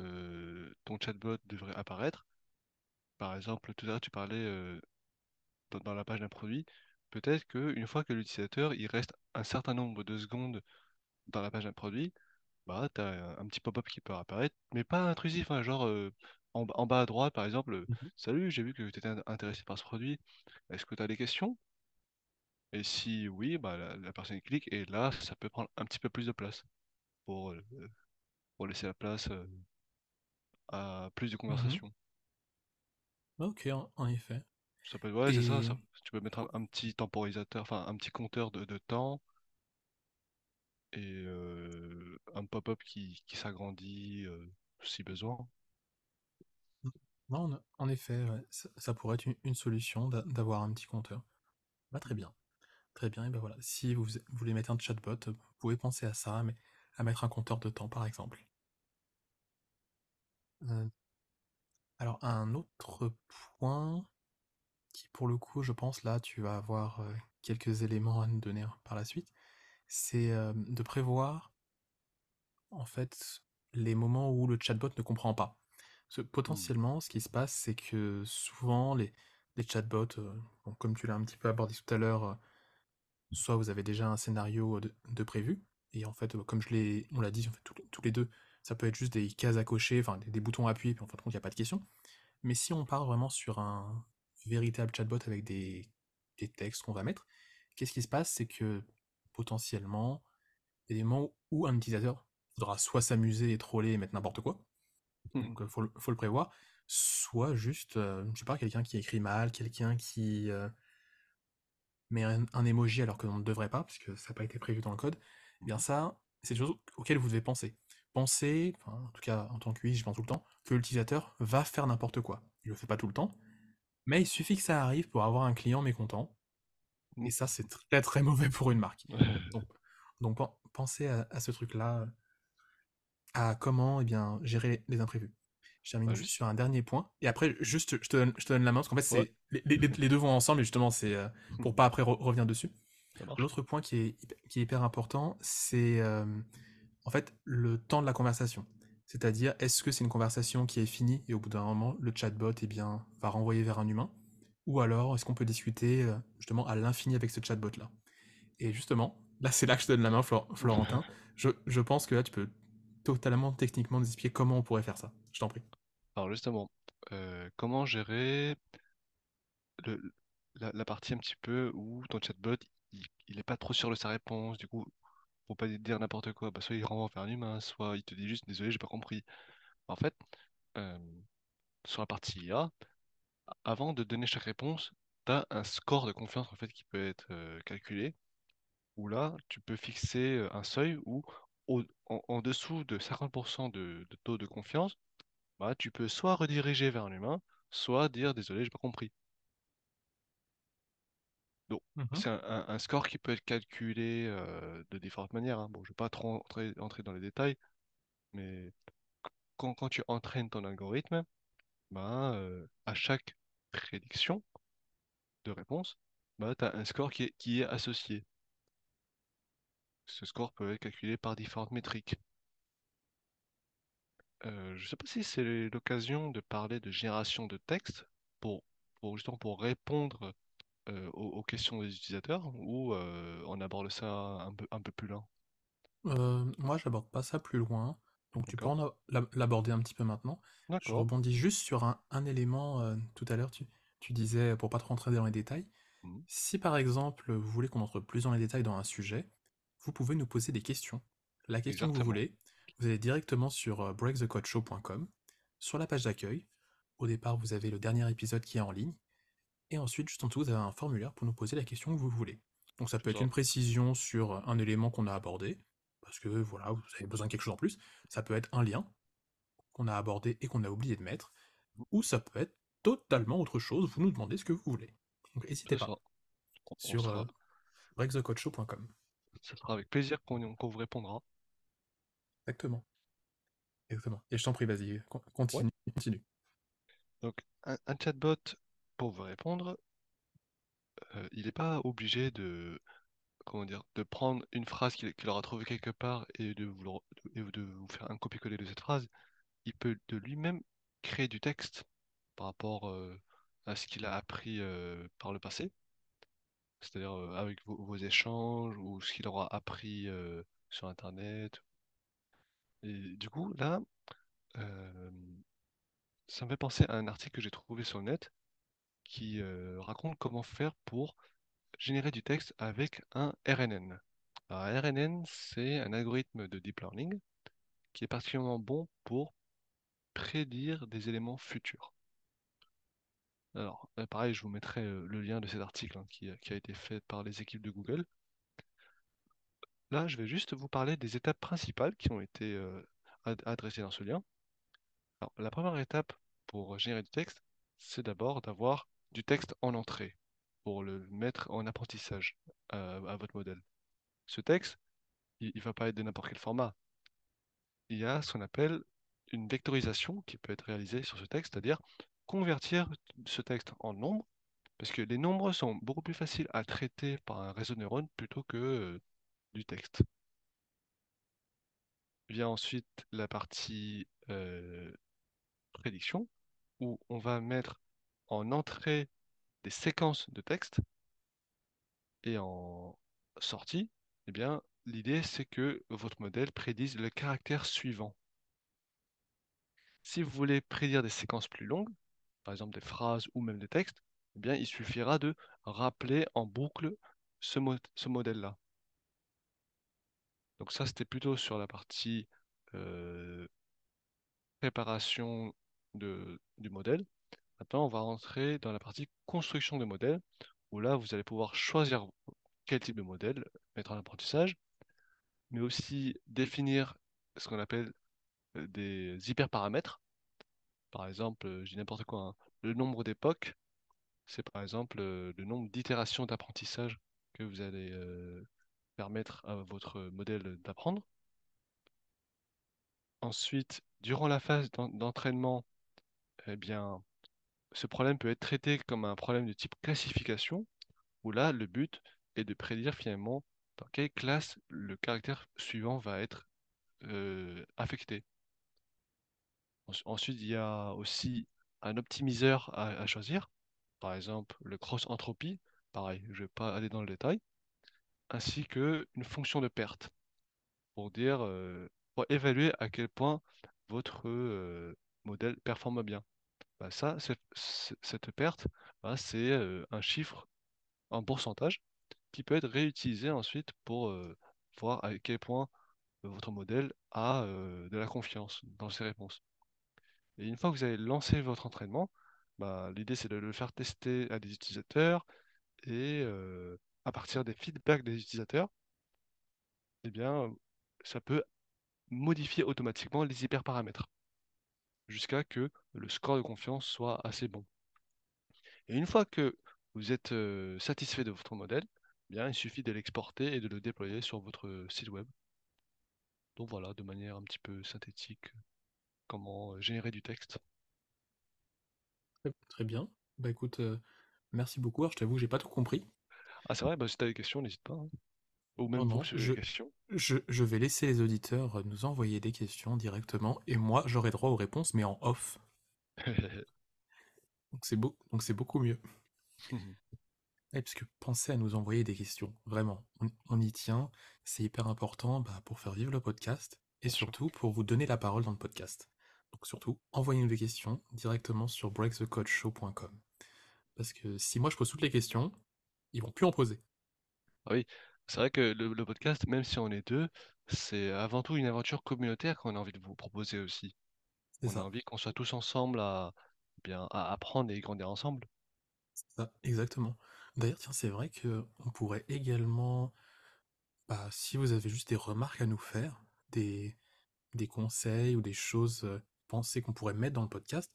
euh, ton chatbot devrait apparaître, par exemple, tout à l'heure, tu parlais dans, dans la page d'un produit, peut-être qu'une fois que l'utilisateur, il reste un certain nombre de secondes dans la page d'un produit, bah, tu as un, petit pop-up qui peut apparaître, mais pas intrusif, hein, genre euh, en, en bas à droite, par exemple, Mhm. Salut, j'ai vu que tu étais intéressé par ce produit, est-ce que tu as des questions? Et si oui, bah, la, la personne clique et là, ça peut prendre un petit peu plus de place pour, euh, pour laisser la place euh, à plus de Mhm. conversation. Ok, en, en effet. Ça peut, ouais, c'est ça, tu peux mettre un, un petit temporisateur, enfin un petit compteur de, de temps et euh, un pop-up qui, qui s'agrandit euh, si besoin. non, en, en effet, ouais, ça, ça pourrait être une, une solution d'a- d'avoir un petit compteur. Bah, très bien. Très bien, et ben voilà. Si vous, vous voulez mettre un chatbot, vous pouvez penser à ça, mais à mettre un compteur de temps, par exemple. Euh, alors, un autre point qui, pour le coup, je pense, là, tu vas avoir euh, quelques éléments à nous donner hein, par la suite, c'est euh, de prévoir, en fait, les moments où le chatbot ne comprend pas. Parce que Hmm. potentiellement, ce qui se passe, c'est que souvent, les, les chatbots, euh, bon, comme tu l'as un petit peu abordé tout à l'heure, soit vous avez déjà un scénario de, de prévu, et en fait, comme je l'ai, on l'a dit, en fait, tous, tous les deux, ça peut être juste des cases à cocher, enfin des, des boutons à appuyer, puis en fin de compte, il n'y a pas de question. Mais si on part vraiment sur un véritable chatbot avec des, des textes qu'on va mettre, qu'est-ce qui se passe? C'est que potentiellement, il y a des moments où un utilisateur voudra soit s'amuser et troller et mettre n'importe quoi, Mhm. donc il faut, le- faut le prévoir, soit juste, euh, je sais pas, quelqu'un qui écrit mal, quelqu'un qui euh, met un, un emoji alors que l'on ne devrait pas, parce que ça n'a pas été prévu dans le code, eh bien ça, c'est des choses auxquelles vous devez penser. Pensez, enfin, en tout cas en tant que UI, je pense tout le temps, que l'utilisateur va faire n'importe quoi. Il le fait pas tout le temps, mais il suffit que ça arrive pour avoir un client mécontent, et ça c'est très très mauvais pour une marque. Donc, donc pen- pensez à, à ce truc-là, à comment eh bien, gérer les imprévus. Je termine Bah, juste sur un dernier point, et après, juste, je te donne, je te donne la main, parce qu'en fait, Ouais. les, les- les deux vont ensemble, et justement, c'est euh, pour pas après re- revenir dessus. L'autre point qui est, hyp- qui est hyper important, c'est euh, en fait le temps de la conversation. C'est-à-dire, est-ce que c'est une conversation qui est finie et au bout d'un moment, le chatbot eh bien, va renvoyer vers un humain? Ou alors, est-ce qu'on peut discuter euh, justement à l'infini avec ce chatbot-là? Et justement, là, c'est là que je te donne la main, Flor- Florentin. Je, je pense que là, tu peux totalement, techniquement nous expliquer comment on pourrait faire ça. Je t'en prie. Alors justement, euh, comment gérer le, la, la partie un petit peu où ton chatbot, il, il est pas trop sûr de sa réponse, du coup, pour pas dire n'importe quoi, bah, soit il renvoie vers un humain, soit il te dit juste désolé, j'ai pas compris. En fait, euh, sur la partie IA, avant de donner chaque réponse, tu as un score de confiance en fait qui peut être euh, calculé, où là, tu peux fixer euh, un seuil où en, dessous de 50% de, taux de confiance, bah, tu peux soit rediriger vers un humain, soit dire désolé, j'ai pas compris. Donc, c'est un, un- un score qui peut être calculé euh, de différentes manières. hein. Bon, je ne vais pas trop entrer, entrer dans les détails, mais quand, quand tu entraînes ton algorithme, ben, euh, à chaque prédiction de réponse, ben, tu as un score qui est, qui est associé. Ce score peut être calculé par différentes métriques. Euh, je ne sais pas si c'est l'occasion de parler de génération de texte pour, pour justement pour répondre euh, aux, aux questions des utilisateurs ou euh, on aborde ça un peu, un peu plus loin? Euh, moi, j'aborde pas ça plus loin, donc tu peux l'aborder un petit peu maintenant. Je rebondis juste sur un, un élément. euh, tout à l'heure, tu, tu disais, pour pas trop rentrer dans les détails, Mhm. si par exemple vous voulez qu'on entre plus dans les détails dans un sujet, vous pouvez nous poser des questions. La question que vous voulez, vous allez directement sur breakthecodeshow.com, sur la page d'accueil. Au départ, vous avez le dernier épisode qui est en ligne, et ensuite, juste en dessous, vous avez un formulaire pour nous poser la question que vous voulez. Donc ça peut être ça. une précision sur un élément qu'on a abordé, parce que voilà, vous avez besoin de quelque chose en plus. Ça peut être un lien qu'on a abordé et qu'on a oublié de mettre, ou ça peut être totalement autre chose, vous nous demandez ce que vous voulez. Donc n'hésitez pas, On, sur sera, euh, ce sera avec plaisir qu'on vous répondra. Exactement. Exactement. Et je t'en prie, vas-y, Ouais. continue, continue. Donc, un, un chatbot, pour vous répondre, euh, il n'est pas obligé de, comment dire, de prendre une phrase qu'il aura trouvée quelque part et de vous, faire un copier-coller de cette phrase. Il peut de lui-même créer du texte par rapport euh, à ce qu'il a appris euh, par le passé, c'est-à-dire avec vos, échanges ou ce qu'il aura appris sur Internet. Et du coup, là, ça me fait penser à un article que j'ai trouvé sur le net qui euh, raconte comment faire pour générer du texte avec un RNN. Un RNN, c'est un algorithme de deep learning qui est particulièrement bon pour prédire des éléments futurs. Alors, euh, pareil, je vous mettrai euh, le lien de cet article hein, qui, a- été fait par les équipes de Google. Là, je vais juste vous parler des étapes principales qui ont été ad- adressées dans ce lien. La première étape pour générer du texte, c'est d'abord d'avoir du texte en entrée pour le mettre en apprentissage euh, à votre modèle. Ce texte, il ne va pas être de n'importe quel format. Il y a ce qu'on appelle une vectorisation qui peut être réalisée sur ce texte, c'est-à-dire convertir ce texte en nombres, parce que les nombres sont beaucoup plus faciles à traiter par un réseau de neurones plutôt que euh, du texte. Vient ensuite la partie euh, prédiction, où on va mettre en entrée des séquences de texte et en sortie, eh bien, l'idée c'est que votre modèle prédise le caractère suivant. Si vous voulez prédire des séquences plus longues, par exemple des phrases ou même des textes, eh bien, il suffira de rappeler en boucle ce, mo- ce modèle-là. Donc ça, c'était plutôt sur la partie euh, préparation du modèle. Maintenant, on va rentrer dans la partie construction de modèle, où là, vous allez pouvoir choisir quel type de modèle mettre en apprentissage, mais aussi définir ce qu'on appelle euh, des hyperparamètres. Par exemple, euh, je dis n'importe quoi, hein, le nombre d'époques, c'est par exemple euh, le nombre d'itérations d'apprentissage que vous allez permettre à votre modèle d'apprendre. Ensuite, durant la phase d'en- d'entraînement, eh bien, ce problème peut être traité comme un problème de type classification, où là, le but est de prédire finalement dans quelle classe le caractère suivant va être euh, affecté. Ens- Ensuite, il y a aussi un optimiseur à, choisir, par exemple le cross-entropie, pareil, je ne vais pas aller dans le détail, ainsi que une fonction de perte pour dire, euh, pour évaluer à quel point votre euh, modèle performe bien. Bah, ça, cette perte, bah, c'est un chiffre, un pourcentage qui peut être réutilisé ensuite pour voir à quel point votre modèle a de la confiance dans ses réponses. Et une fois que vous avez lancé votre entraînement, bah, l'idée c'est de le faire tester à des utilisateurs et à partir des feedbacks des utilisateurs, eh bien, ça peut modifier automatiquement les hyperparamètres jusqu'à que le score de confiance soit assez bon. Et une fois que vous êtes euh, satisfait de votre modèle, eh bien, il suffit de l'exporter et de le déployer sur votre site web. Donc voilà, de manière un petit peu synthétique, comment euh, générer du texte. Très, très bien. Bah écoute, euh, merci beaucoup. Alors, je t'avoue, j'ai pas tout compris. Ah, c'est vrai, bah, si tu as des questions, n'hésite pas. hein. Ou Non, même non, vous avez je, je, je vais laisser les auditeurs euh, nous envoyer des questions directement et moi, j'aurai droit aux réponses, mais en off. Donc c'est beau, donc c'est beaucoup mieux. Ouais, parce que pensez à nous envoyer des questions, vraiment. On, on y tient, c'est hyper important bah, pour faire vivre le podcast et surtout pour vous donner la parole dans le podcast. Donc surtout, envoyez-nous des questions directement sur breakthecoachshow.com. Parce que si moi je pose toutes les questions, ils vont plus en poser. Ah oui, c'est vrai que le, le podcast, même si on est deux, c'est avant tout une aventure communautaire qu'on a envie de vous proposer aussi. On a envie qu'on soit tous ensemble à, bien, à apprendre et grandir ensemble. ça, exactement. D'ailleurs, tiens, c'est vrai que on pourrait également, bah, si vous avez juste des remarques à nous faire, des, des conseils ou des choses euh, pensées qu'on pourrait mettre dans le podcast,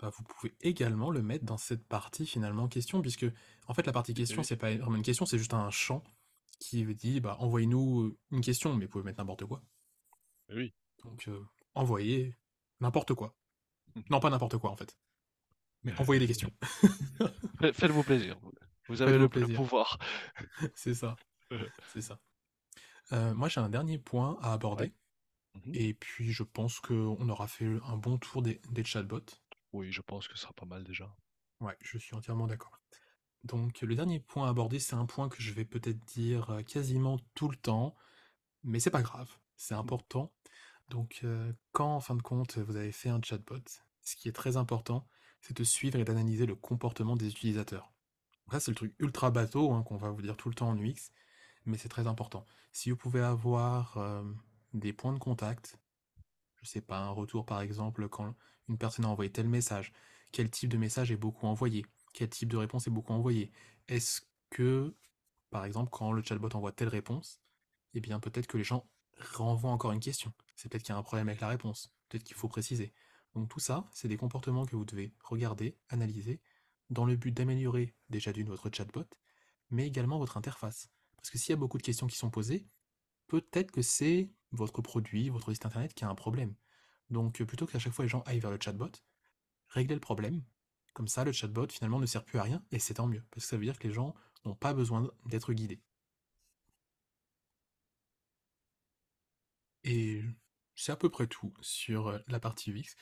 bah, vous pouvez également le mettre dans cette partie finalement question, puisque en fait la partie Oui, question oui, c'est pas vraiment une question, c'est juste un champ qui dit bah envoyez-nous une question, mais vous pouvez mettre n'importe quoi. oui. Donc euh, envoyez n'importe quoi. Non pas n'importe quoi en fait, mais envoyez des questions. Faites- Faites-vous plaisir. Vous avez le, Faites-vous le plaisir. pouvoir. C'est ça, c'est ça. Euh, moi j'ai un dernier point à aborder, Ouais. Mhm. et puis je pense qu'on aura fait un bon tour des, des chatbots. Oui, je pense que ce sera pas mal déjà. Ouais, je suis entièrement d'accord. Donc le dernier point à aborder, c'est un point que je vais peut-être dire euh, quasiment tout le temps, mais c'est pas grave, c'est important. Donc euh, quand en fin de compte vous avez fait un chatbot, ce qui est très important, c'est de suivre et d'analyser le comportement des utilisateurs. Après c'est le truc ultra bateau hein, qu'on va vous dire tout le temps en UX, mais c'est très important. Si vous pouvez avoir euh, des points de contact, je sais pas, un retour par exemple quand une personne a envoyé tel message, quel type de message est beaucoup envoyé, quel type de réponse est beaucoup envoyé. Est-ce que, par exemple, quand le chatbot envoie telle réponse, eh bien peut-être que les gens renvoient encore une question. C'est peut-être qu'il y a un problème avec la réponse, peut-être qu'il faut préciser. Donc tout ça, c'est des comportements que vous devez regarder, analyser, dans le but d'améliorer déjà d'une votre chatbot, mais également votre interface. Parce que s'il y a beaucoup de questions qui sont posées, peut-être que c'est votre produit, votre site internet qui a un problème. Donc plutôt qu'à chaque fois les gens aillent vers le chatbot, réglez le problème. Comme ça, le chatbot finalement ne sert plus à rien, et c'est tant mieux, parce que ça veut dire que les gens n'ont pas besoin d'être guidés. Et c'est à peu près tout sur euh, la partie UX.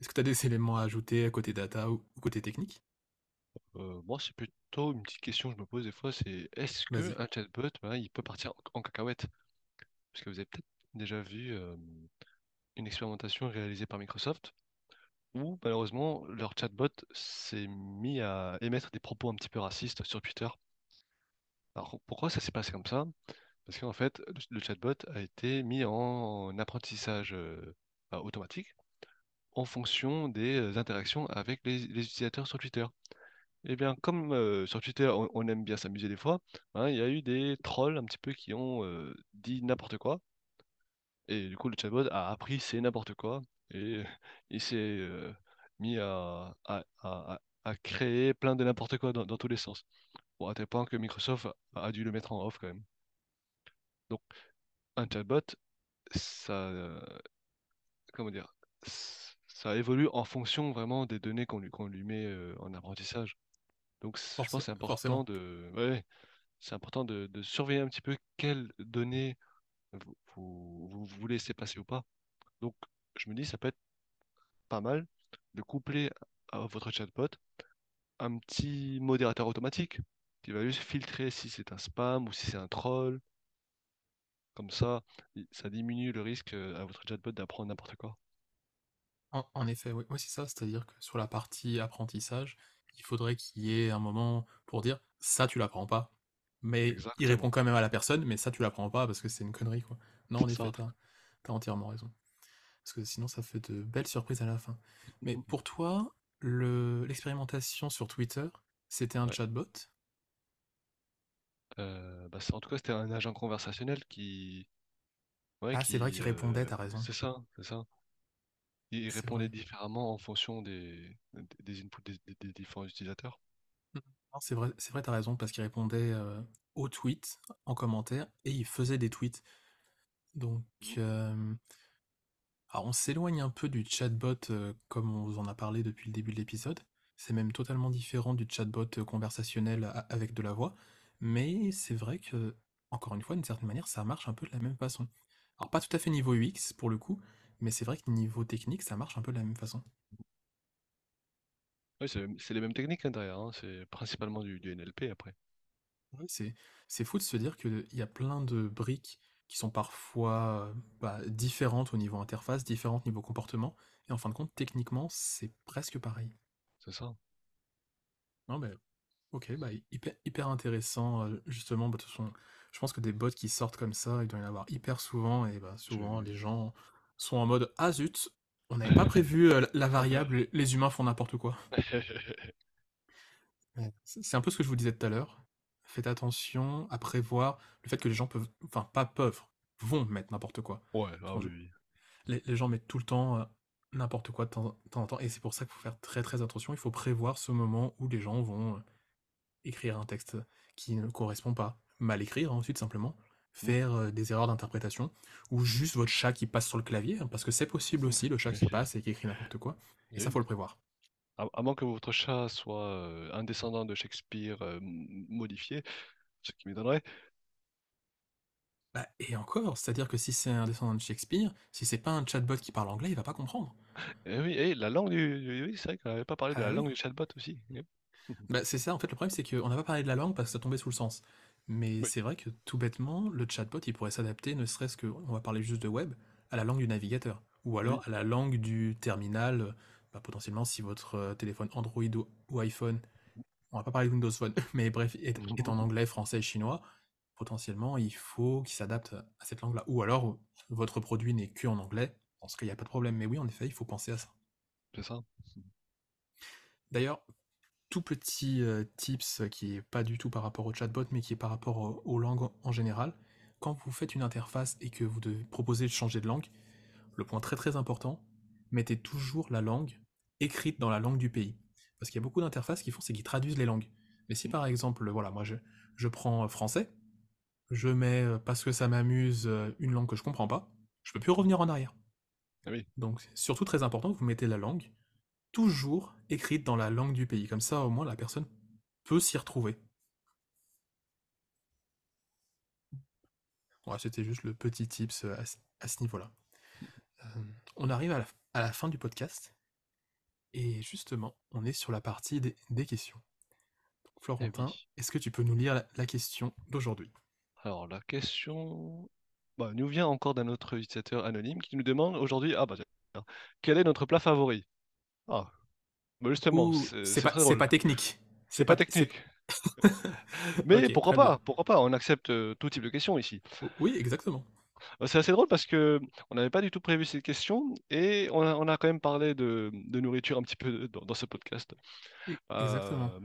Est-ce que tu as des éléments à ajouter à côté data ou côté technique? Euh, moi, c'est plutôt une petite question que je me pose des fois, c'est est-ce que Vas-y. un chatbot, voilà, il peut partir en, en cacahuète? Parce que vous avez peut-être déjà vu euh, une expérimentation réalisée par Microsoft où malheureusement leur chatbot s'est mis à émettre des propos un petit peu racistes sur Twitter. Alors pourquoi ça s'est passé comme ça? Parce qu'en fait, le, chatbot a été mis en apprentissage euh, bah, automatique en fonction des euh, interactions avec les, utilisateurs sur Twitter. Eh bien, comme euh, sur Twitter, on, aime bien s'amuser des fois, hein, il y a eu des trolls un petit peu qui ont dit n'importe quoi. Et du coup, le chatbot a appris c'est n'importe quoi. Et il s'est euh, mis à, à, à- à créer plein de n'importe quoi dans, dans tous les sens. Bon, à tel point que Microsoft a, dû le mettre en off quand même. Donc, un chatbot, ça, euh, comment dire, ça évolue en fonction vraiment des données qu'on lui, qu'on lui met euh, en apprentissage. Donc, c- je pense Forcé- c'est important forcément. de, ouais, c'est important de, de surveiller un petit peu quelles données vous, vous, vous vous laissez passer ou pas. Donc, je me dis, ça peut être pas mal de coupler à votre chatbot un petit modérateur automatique qui va juste filtrer si c'est un spam ou si c'est un troll. Comme ça, ça diminue le risque euh, à votre chatbot d'apprendre n'importe quoi. En, en effet, oui, oui, c'est ça, c'est-à-dire que sur la partie apprentissage, il faudrait qu'il y ait un moment pour dire ça tu l'apprends pas. Mais il répond quand même à la personne, mais ça tu l'apprends pas parce que c'est une connerie quoi. Non, en effet, t'as, t'as entièrement raison. Parce que sinon ça fait de belles surprises à la fin. Mais pour toi, le, l'expérimentation sur Twitter, c'était un Ouais. chatbot? Euh, bah, en tout cas, c'était un agent conversationnel qui, ouais, Ah, c'est vrai qui, qu'il répondait, euh, t'as raison. c'est ça, c'est ça. Il répondait vrai. différemment en fonction des, inputs des, des- des différents utilisateurs. Mm. C'est vrai, c'est vrai, t'as raison, parce qu'il répondait euh, aux tweets en commentaire et il faisait des tweets. Donc, Mhm. euh, alors on s'éloigne un peu du chatbot euh, comme on vous en a parlé depuis le début de l'épisode. C'est même totalement différent du chatbot euh, conversationnel a- avec de la voix. Mais c'est vrai que, encore une fois, d'une certaine manière, ça marche un peu de la même façon. Alors pas tout à fait niveau UX pour le coup, mais c'est vrai que niveau technique, ça marche un peu de la même façon. Ouais, c'est c'est les mêmes techniques hein, derrière, hein, C'est principalement du, du NLP après. Ouais, c'est c'est fou de se dire qu'il y a plein de briques qui sont parfois euh, bah, différentes au niveau interface, différentes au niveau comportement, et en fin de compte, techniquement, c'est presque pareil. C'est ça. Non, mais ok, bah, hyper, hyper intéressant, euh, justement, bah, de toute façon, je pense que des bots qui sortent comme ça, il doit y en avoir hyper souvent, et bah, souvent, les gens sont en mode Ah zut, on n'avait pas prévu euh, la variable, les humains font n'importe quoi. C'est un peu ce que je vous disais tout à l'heure. Faites attention à prévoir le fait que les gens peuvent, enfin pas peuvent, vont mettre n'importe quoi. Ouais, ah oui, oui. les, les gens mettent tout le temps euh, n'importe quoi de temps, de temps en temps, et c'est pour ça qu'il faut faire très très attention. Il faut prévoir ce moment où les gens vont euh, écrire un texte qui ne correspond pas, mal écrire hein, ensuite simplement, Mm. faire euh, des erreurs d'interprétation, ou juste votre chat qui passe sur le clavier, hein, parce que c'est possible aussi, le chat qui passe et qui écrit n'importe quoi, et Et ça oui. faut le prévoir. À, à moins que votre chat soit euh, un descendant de Shakespeare euh, m- modifié, ce qui m'étonnerait. Bah, et encore, c'est-à-dire que si c'est un descendant de Shakespeare, si c'est pas un chatbot qui parle anglais, il va pas comprendre. Et oui, et la langue du... du- Oui, c'est vrai qu'on n'avait pas parlé de Ah la oui. langue du chatbot aussi. Oui. Bah, c'est ça, en fait, le problème, c'est qu'on n'a pas parlé de la langue parce que ça tombait sous le sens. Mais Oui. c'est vrai que tout bêtement, le chatbot, il pourrait s'adapter, ne serait-ce que, on va parler juste de web, à la langue du navigateur. Ou Oui. alors à la langue du terminal, bah, potentiellement si votre euh, téléphone Android ou, ou iPhone, on va pas parler de Windows Phone, mais bref, est, est en anglais, français chinois, potentiellement, il faut qu'il s'adapte à cette langue-là. Ou alors, votre produit n'est que en anglais, dans ce cas, il n'y a pas de problème. Mais oui, en effet, il faut penser à ça. C'est ça. D'ailleurs, tout petit euh, tips euh, qui est pas du tout par rapport au chatbot, mais qui est par rapport au- aux langues en en général. Quand vous faites une interface et que vous devez proposer de changer de langue, le point très très important, mettez toujours la langue écrite dans la langue du pays. Parce qu'il y a beaucoup d'interfaces qui font, c'est qu'ils traduisent les langues. Mais si Mm. par exemple, voilà, moi je, je prends euh, français, je mets, euh, parce que ça m'amuse, euh, une langue que je comprends pas, je peux plus revenir en arrière. Ah oui, Donc c'est surtout très important que vous mettez la langue toujours écrite dans la langue du pays. Comme ça, au moins, la personne peut s'y retrouver. Voilà, c'était juste le petit tips à, ce- à ce niveau-là. Euh, on arrive à la, à la fin du podcast. Et justement, on est sur la partie des, des questions. Donc, eh Florentin, oui. est-ce que tu peux nous lire la, la question d'aujourd'hui? Alors, la question bah, nous vient encore d'un autre utilisateur anonyme qui nous demande aujourd'hui, ah bah tiens, quel est notre plat favori? Ah, bah justement, c'est c'est c'est pas, très c'est drôle. pas technique. C'est C'est pas pas, c'est... technique. Mais Ok, pourquoi très bien. pas? Pourquoi pas? On accepte euh, tout type de questions ici. O- Oui, exactement. Euh, C'est assez drôle parce que on n'avait pas du tout prévu cette question et on a, on a quand même parlé de, de nourriture un petit peu dans, dans ce podcast. Exactement. Euh,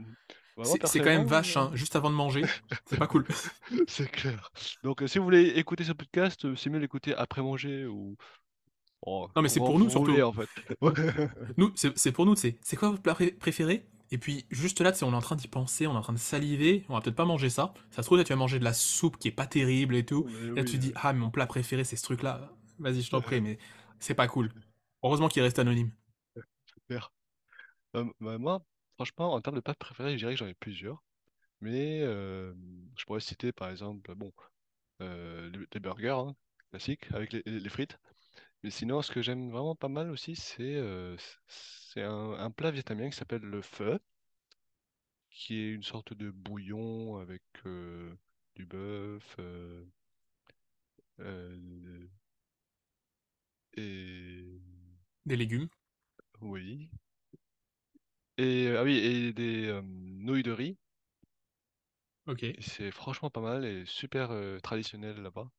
bah, C'est c'est quand même vache, hein, juste avant de manger. C'est pas cool. euh, c'est clair. Donc euh, si vous voulez écouter ce podcast, euh, c'est mieux l'écouter après manger ou oh, Non, mais c'est pour nous surtout. en fait. Nous, c'est c'est pour nous, c'est c'est quoi votre plat pré- préféré? Et puis, juste là, tu sais, on est en train d'y penser, on est en train de saliver, on va peut-être pas manger ça. Ça se trouve, là, tu vas manger de la soupe qui est pas terrible et tout. Mais là, tu oui, dis, ah, mais mon plat préféré, c'est ce truc-là. Vas-y, je t'en prie, mais c'est pas cool. Heureusement qu'il reste anonyme. super. Euh, bah, moi, franchement, en termes de pâtes préférées, je dirais que j'en ai plusieurs. Mais euh, je pourrais citer par exemple, bon, euh, les, les burgers hein, classiques avec les, les frites. Mais sinon, ce que j'aime vraiment pas mal aussi, c'est euh, c'est un, un plat vietnamien qui s'appelle le pho, qui est une sorte de bouillon avec euh, du bœuf euh, euh, et Des légumes. oui et ah oui et des euh, nouilles de riz. Ok. Et c'est franchement pas mal et super euh, traditionnel là-bas.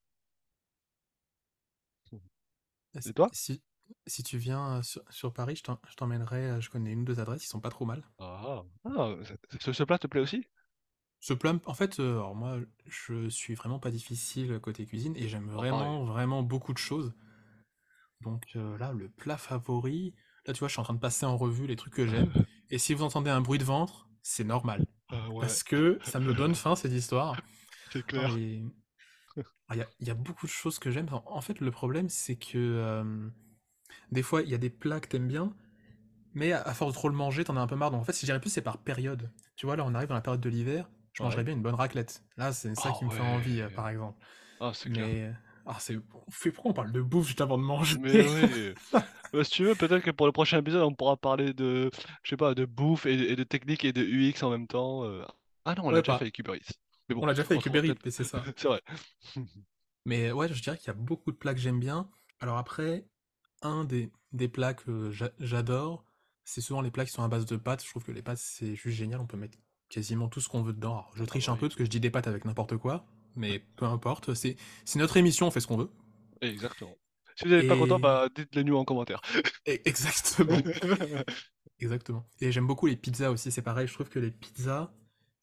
Et Si, toi? si si tu viens euh, sur, sur Paris, je t'en- je t'emmènerai, euh, je connais une ou deux adresses, ils sont pas trop mal. Ah, ah, ce, ce plat te plaît aussi? Ce plat, en fait, euh, alors moi, je suis vraiment pas difficile côté cuisine et j'aime Ah, pareil. vraiment, vraiment beaucoup de choses. Donc euh, là, le plat favori, là tu vois, je suis en train de passer en revue les trucs que j'aime. Et si vous entendez un bruit de ventre, c'est normal. Ah ouais, Parce que ça me donne faim cette histoire. c'est Non clair. mais il y a, il y a beaucoup de choses que j'aime. En en fait, le problème, c'est que euh, des fois, il y a des plats que t'aimes bien, mais à, à force de trop le manger, t'en as un peu marre. Donc en fait, si je dirais plus, c'est par période. Tu vois, là, on arrive dans la période de l'hiver, je mangerais Ouais. bien une bonne raclette. Là, c'est ça Ah qui me fait envie, euh, par exemple. Ah, c'est clair. Mais ah, c'est fait pourquoi on parle de bouffe juste avant de manger? Mais oui. Euh, si tu veux, peut-être que pour le prochain épisode, on pourra parler de, je sais pas, de bouffe et, et de technique et de UX en même temps. euh. Ah non, on l'a Ouais, déjà fait pas. avec Uber Eats. Mais bon, On l'a déjà fait avec Uber Eats, c'est ça. C'est vrai. Mais ouais, je dirais qu'il y a beaucoup de plats que j'aime bien. Alors après, un des, des plats que j'a- j'adore, c'est souvent les plats qui sont à base de pâtes. Je trouve que les pâtes, c'est juste génial. On peut mettre quasiment tout ce qu'on veut dedans. Alors, je Ah triche un peu oui. parce que je dis des pâtes avec n'importe quoi, mais peu importe. C'est notre émission, on fait ce qu'on veut. Exactement. Si vous n'êtes pas content, bah dites-le nous en commentaire. et- exactement, exactement. Et j'aime beaucoup les pizzas aussi. C'est pareil. Je trouve que les pizzas,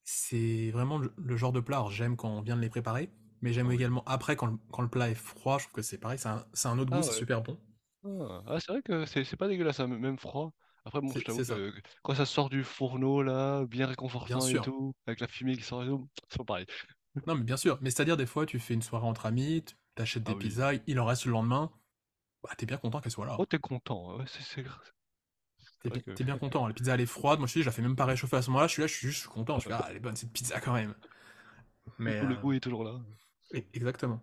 c'est vraiment le, genre de plat. Alors j'aime quand on vient de les préparer, mais Ah j'aime oui. également après quand le, quand le plat est froid. Je trouve que c'est pareil. C'est un, c'est un autre goût. Ah C'est ouais. super bon. Ah, Ah, c'est vrai que c'est c'est pas dégueulasse, hein, même froid. Après, bon, je C'est t'avoue c'est ça. que quand ça sort du fourneau, là, bien Bien réconfortant et sûr. tout, avec la fumée qui sort et tout, c'est pas pareil. Non, mais bien sûr. Mais c'est-à-dire, des fois, tu fais une soirée entre amis, t- t'achètes Ah des oui. pizzas, il en reste le lendemain, bah, t'es bien content qu'elle soit Oh, là. t'es content. Ouais, c'est c'est- c'est T'es que. bien content. La pizza, elle est froide. Moi, je te dis, je la fais même pas réchauffer à ce moment-là. Je suis là, je suis juste je suis content. Je fais, ah, elle est bonne, cette pizza quand même. Le Mais, goût, le euh, goût est toujours là. exactement.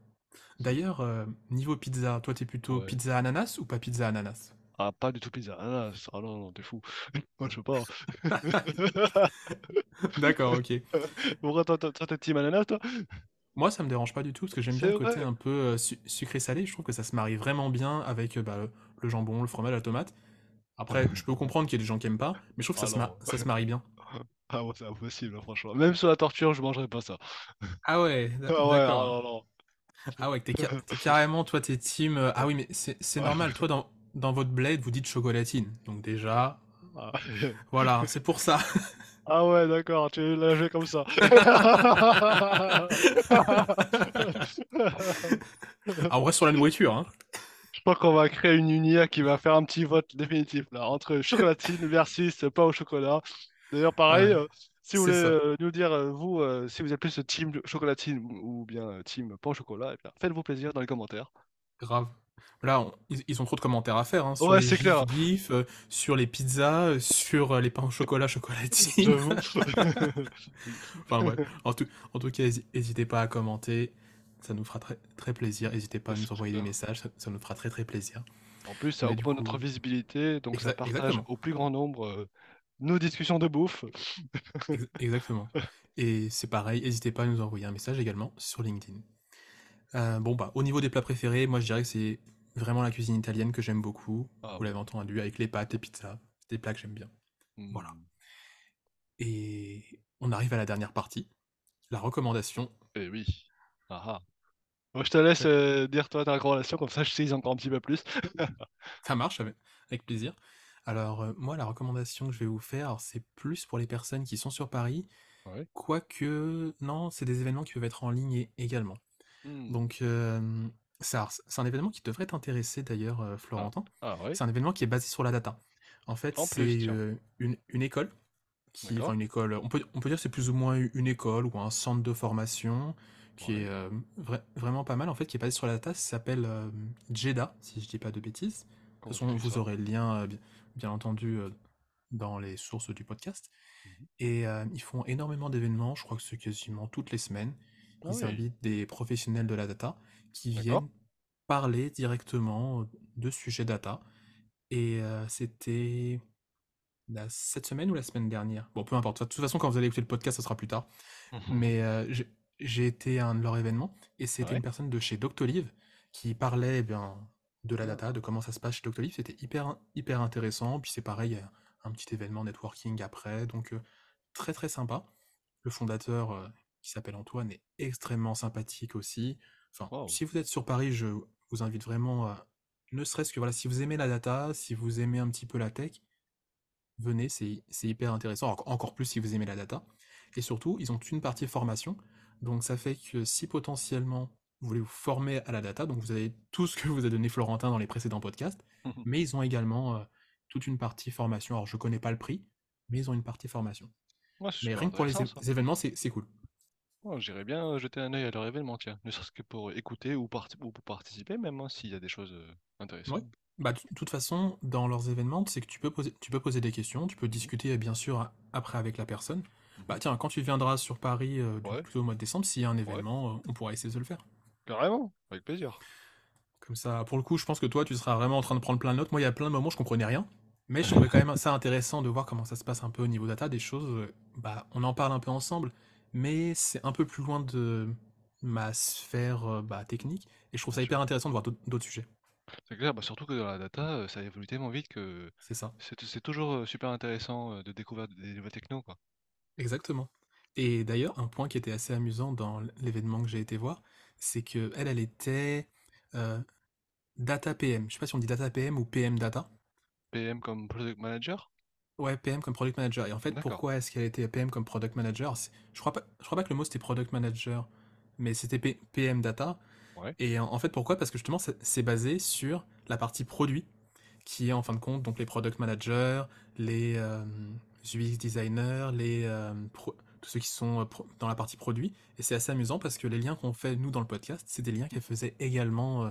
D'ailleurs, euh, niveau pizza, toi, t'es plutôt Ouais. pizza ananas ou pas pizza ananas? Ah, pas du tout pizza. Non, ah non, non, t'es fou. Moi, je veux pas. D'accord, ok. Pourquoi toi, t'es team ananas, toi? Moi, ça me dérange pas du tout, parce que j'aime bien le côté un peu euh, su- sucré-salé. Je trouve que ça se marie vraiment bien avec euh, bah, le jambon, le fromage, la tomate. Après, je peux comprendre qu'il y a des gens qui aiment pas, mais je trouve que ça Ah se, ça se marie bien. Ah, moi, c'est impossible, hein, franchement. Même sur la torture, je mangerais pas ça. Ah ouais, Ah ouais, ah d'accord. non, non. Ah ouais, t'es ca- t'es carrément, toi, t'es team... euh, Ah oui, mais c'est normal, toi, dans, dans votre bled, vous dites chocolatine. Donc déjà, Ah, voilà, c'est pour ça. Ah ouais, d'accord, tu l'as joué comme ça. Ah, on reste sur la nourriture, hein. Crois qu'on va créer une unia qui va faire un petit vote définitif là, entre chocolatine versus pain au chocolat. D'ailleurs, pareil, Ouais, euh, si vous voulez euh, nous dire, euh, vous, euh, si vous êtes plus team chocolatine ou, bien team pain au chocolat, eh bien, faites-vous plaisir dans les commentaires. grave. Là, on- ils, ils ont trop de commentaires à faire, hein, sur Ouais, les c'est clair, gifs euh, sur les pizzas, euh, sur euh, les pains au chocolat chocolatine. j'avoue. Enfin ouais, en tout, en tout cas, n'hésitez pas à commenter, ça nous fera très, très plaisir. N'hésitez pas à nous envoyer des clair. messiges, ça, ça nous fera très très plaisir. En plus, ça augmente notre visibilité, donc ça partage exactement, au plus grand nombre euh, nos discussions de bouffe. ex- exactement. Et c'est pareil, n'hésitez pas à nous envoyer un message également sur LinkedIn. Euh, bon bah, au niveau des plats préférés, moi je dirais que c'est vraiment la cuisine italienne que j'aime beaucoup. Ah Vous l'avez ouais. entendu, avec les pâtes et pizzas. des plats que j'aime bien. Voilà. Hmm. Et on arrive à la dernière partie, la recommandation. Eh oui. Ah ah. Je te laisse euh, dire toi ta recommandation, comme ça je tease encore un petit peu plus. Ça marche, avec, avec plaisir. Alors, euh, moi, la recommandation que je vais vous faire, alors, c'est plus pour les personnes qui sont sur Paris, Ouais. quoique, non, c'est des événements qui peuvent être en ligne é- également. Hmm. Donc, euh, ça- c'est un événement qui devrait t'intéresser d'ailleurs, euh, Ah. Florentin. Ah ouais. C'est un événement qui est basé sur la data. En fait, En plus, c'est tiens. euh, une, une école qui, D'accord. une école, on peut, on peut dire que c'est plus ou moins une école ou un centre de formation qui Ouais. est euh, vra- vraiment pas mal en fait, qui est basé sur la data. Ça s'appelle euh, JEDA, si je dis pas de bêtises. De toute façon, vous aurez le lien, euh, bien, bien entendu, euh, dans les sources du podcast. Mhm. Et ils font énormément d'événements, je crois que c'est quasiment toutes les semaines. Ah Ils oui. invitent des professionnels de la data qui viennent parler directement de sujets data. Et c'était cette semaine ou la semaine dernière? Bon, peu importe. De toute façon, quand vous allez écouter le podcast, ça sera plus tard. Mais euh, j'ai été à un de leurs événements et c'était Ouais. une personne de chez Doctolive qui parlait eh bien, de la data, de comment ça se passe chez Doctolive. C'était hyper, hyper intéressant. Puis c'est pareil, un petit événement networking après. Donc euh, très très sympa. Le fondateur, euh, qui s'appelle Antoine, est extrêmement sympathique aussi. Enfin, Wow. si vous êtes sur Paris, je vous invite vraiment à... Ne serait-ce que, voilà, si vous aimez la data, si vous aimez un petit peu la tech, venez, c'est hyper intéressant, Enc- encore plus si vous aimez la data. Et surtout, ils ont une partie formation, donc ça fait que si potentiellement vous voulez vous former à la data, donc vous avez tout ce que vous a donné Florentin dans les précédents podcasts, mais ils ont également euh, toute une partie formation. Alors je connais pas le prix, mais ils ont une partie formation. Ouais, Mais rien que pour les, événements, c'est cool. J'irais bien euh, jeter un œil à leur événement, tiens. Ne serait-ce que pour écouter ou, pour participer même, hein, s'il y a des choses euh, Ouais. intéressantes. Bah, de toute façon, dans leurs événements, c'est que tu peux poser, tu peux poser des questions, tu peux discuter bien sûr après avec la personne. Bah tiens, quand tu viendras sur Paris, euh, Ouais, plutôt au mois de décembre, s'il y a un ouais, événement, euh, on pourra essayer de le faire. carrément, avec plaisir. Comme ça, pour le coup, je pense que toi, tu seras vraiment en train de prendre plein de notes. Moi, il y a plein de moments, je comprenais rien. Mais je trouvais quand même ça intéressant de voir comment ça se passe un peu au niveau data, des choses. euh, Bah, on en parle un peu ensemble, mais c'est un peu plus loin de ma sphère euh, bah, technique. Et je trouve ça sûr. hyper intéressant de voir d'autres d'autres sujets. C'est clair, bah, surtout que dans la data, euh, ça évolue tellement vite que C'est ça. c'est c'est toujours euh, super intéressant euh, de découvrir des nouvelles technos, quoi. Exactement. Et d'ailleurs, un point qui était assez amusant dans l'événement que j'ai été voir, c'est que elle, elle était euh, data PM. Je sais pas si on dit data PM ou PM data. PM comme Product Manager? Ouais, PM comme product manager. Et en fait, D'accord. pourquoi est-ce qu'elle était PM comme product manager? C'est- Je crois pas, je crois pas que le mot c'était product manager, mais c'était P- PM data. Ouais. Et en, en fait, pourquoi? Parce que justement, c'est c'est basé sur la partie produit, qui est en fin de compte donc les product managers, les euh, UX designers, les euh, pro- tous ceux qui sont euh, pro- dans la partie produit. Et c'est assez amusant parce que les liens qu'on fait nous dans le podcast, c'est des liens qu'elle faisait également euh,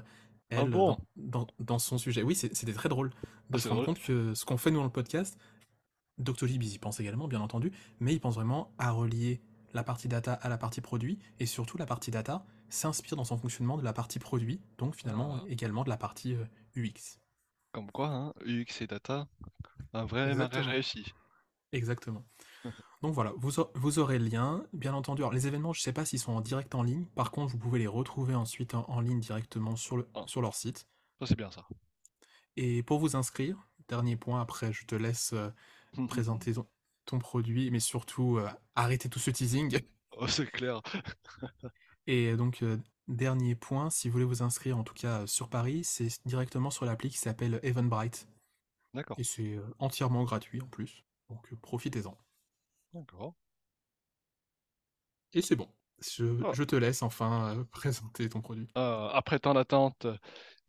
Ah elle bon? dans, dans, dans son sujet. Oui, c'était très drôle Ah, de se c'est rendre drôle. compte que ce qu'on fait nous dans le podcast, Doctolib, ils y pensent également, bien entendu, mais ils pensent vraiment à relier la partie data à la partie produit, et surtout la partie data s'inspire dans son fonctionnement de la partie produit, donc finalement Ah, également de la partie UX. comme quoi, hein, UX et data, un vrai mariage réussi. Exactement. Donc voilà, vous, vous aurez le lien, bien entendu. Alors les événements, je ne sais pas s'ils sont en direct en ligne, par contre vous pouvez les retrouver ensuite en, en ligne directement sur, le, Ah, sur leur site. ça c'est bien ça. Et pour vous inscrire, dernier point, après je te laisse euh, présenter ton, ton produit, mais surtout euh, arrêter tout ce teasing. Oh, c'est clair. Et donc, euh, dernier point, si vous voulez vous inscrire, en tout cas euh, sur Paris, c'est directement sur l'appli qui s'appelle Eventbrite. D'accord, Et c'est euh, entièrement gratuit en plus. Donc euh, profitez-en. d'accord. Et c'est bon. Je, Ah, je te laisse enfin euh, présenter ton produit. euh, après tant d'attente, euh,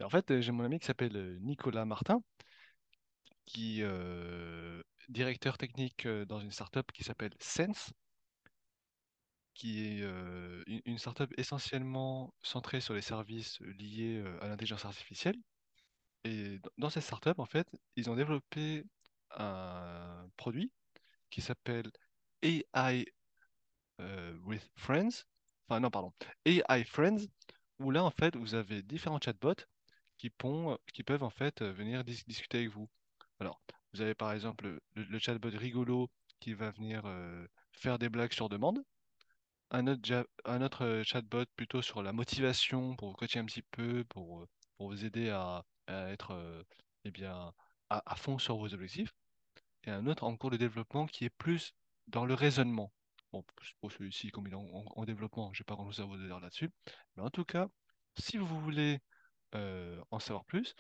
en fait, j'ai mon ami qui s'appelle euh, Nicolas Martin, qui est directeur technique euh, dans une startup qui s'appelle Sense, qui est euh, une, une startup essentiellement centrée sur les services liés euh, à l'intelligence artificielle. Et dans dans cette startup, en fait, ils ont développé un produit qui s'appelle AI euh, with Friends. Enfin, non, pardon. AI Friends, où là, en fait, vous avez différents chatbots qui, qui peuvent, en fait, euh, venir dis- discuter avec vous. Alors, vous avez par exemple le, chatbot rigolo qui va venir euh, faire des blagues sur demande. Un autre, un autre chatbot plutôt sur la motivation pour vous coacher un petit peu, pour, pour vous aider à, être eh bien, à, à fond sur vos objectifs. et un autre en cours de développement qui est plus dans le raisonnement. Bon, pour celui-ci, comme il est en, développement, je n'ai pas grand-chose à vous dire là-dessus. Mais en tout cas, si vous voulez euh, en savoir plus,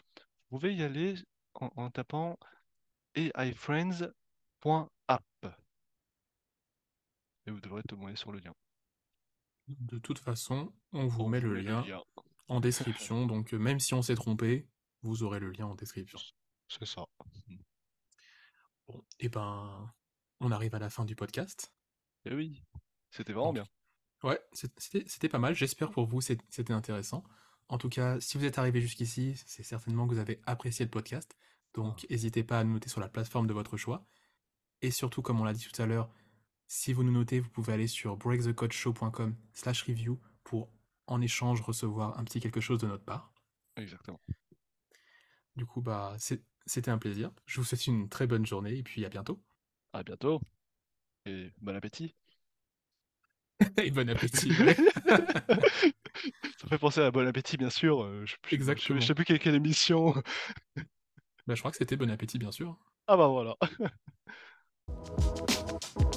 vous pouvez y aller en, tapant aifriends.app. Et vous devrez tomber sur le lien. De toute façon, on vous met, le, lien en description. donc euh, même si on s'est trompé, vous aurez le lien en description. C'est ça. Bon, et eh ben, on arrive à la fin du podcast. Eh oui, c'était vraiment bien. Ouais, c'était pas mal. J'espère pour vous c'était intéressant. En tout cas, si vous êtes arrivé jusqu'ici, c'est certainement que vous avez apprécié le podcast. Donc, n'hésitez pas à nous noter sur la plateforme de votre choix. Et surtout, comme on l'a dit tout à l'heure, si vous nous notez, vous pouvez aller sur breakthecodeshow.com slash review pour en échange recevoir un petit quelque chose de notre part. Exactement. Du coup, bah, c'était un plaisir. Je vous souhaite une très bonne journée et puis à bientôt. À bientôt. Et bon appétit. et bon appétit. Ça fait penser à Bon Appétit, bien sûr. Euh, je, Exactement. Je, sais plus quelle, quelle émission. bah, je crois que c'était Bon Appétit, bien sûr. Ah bah voilà.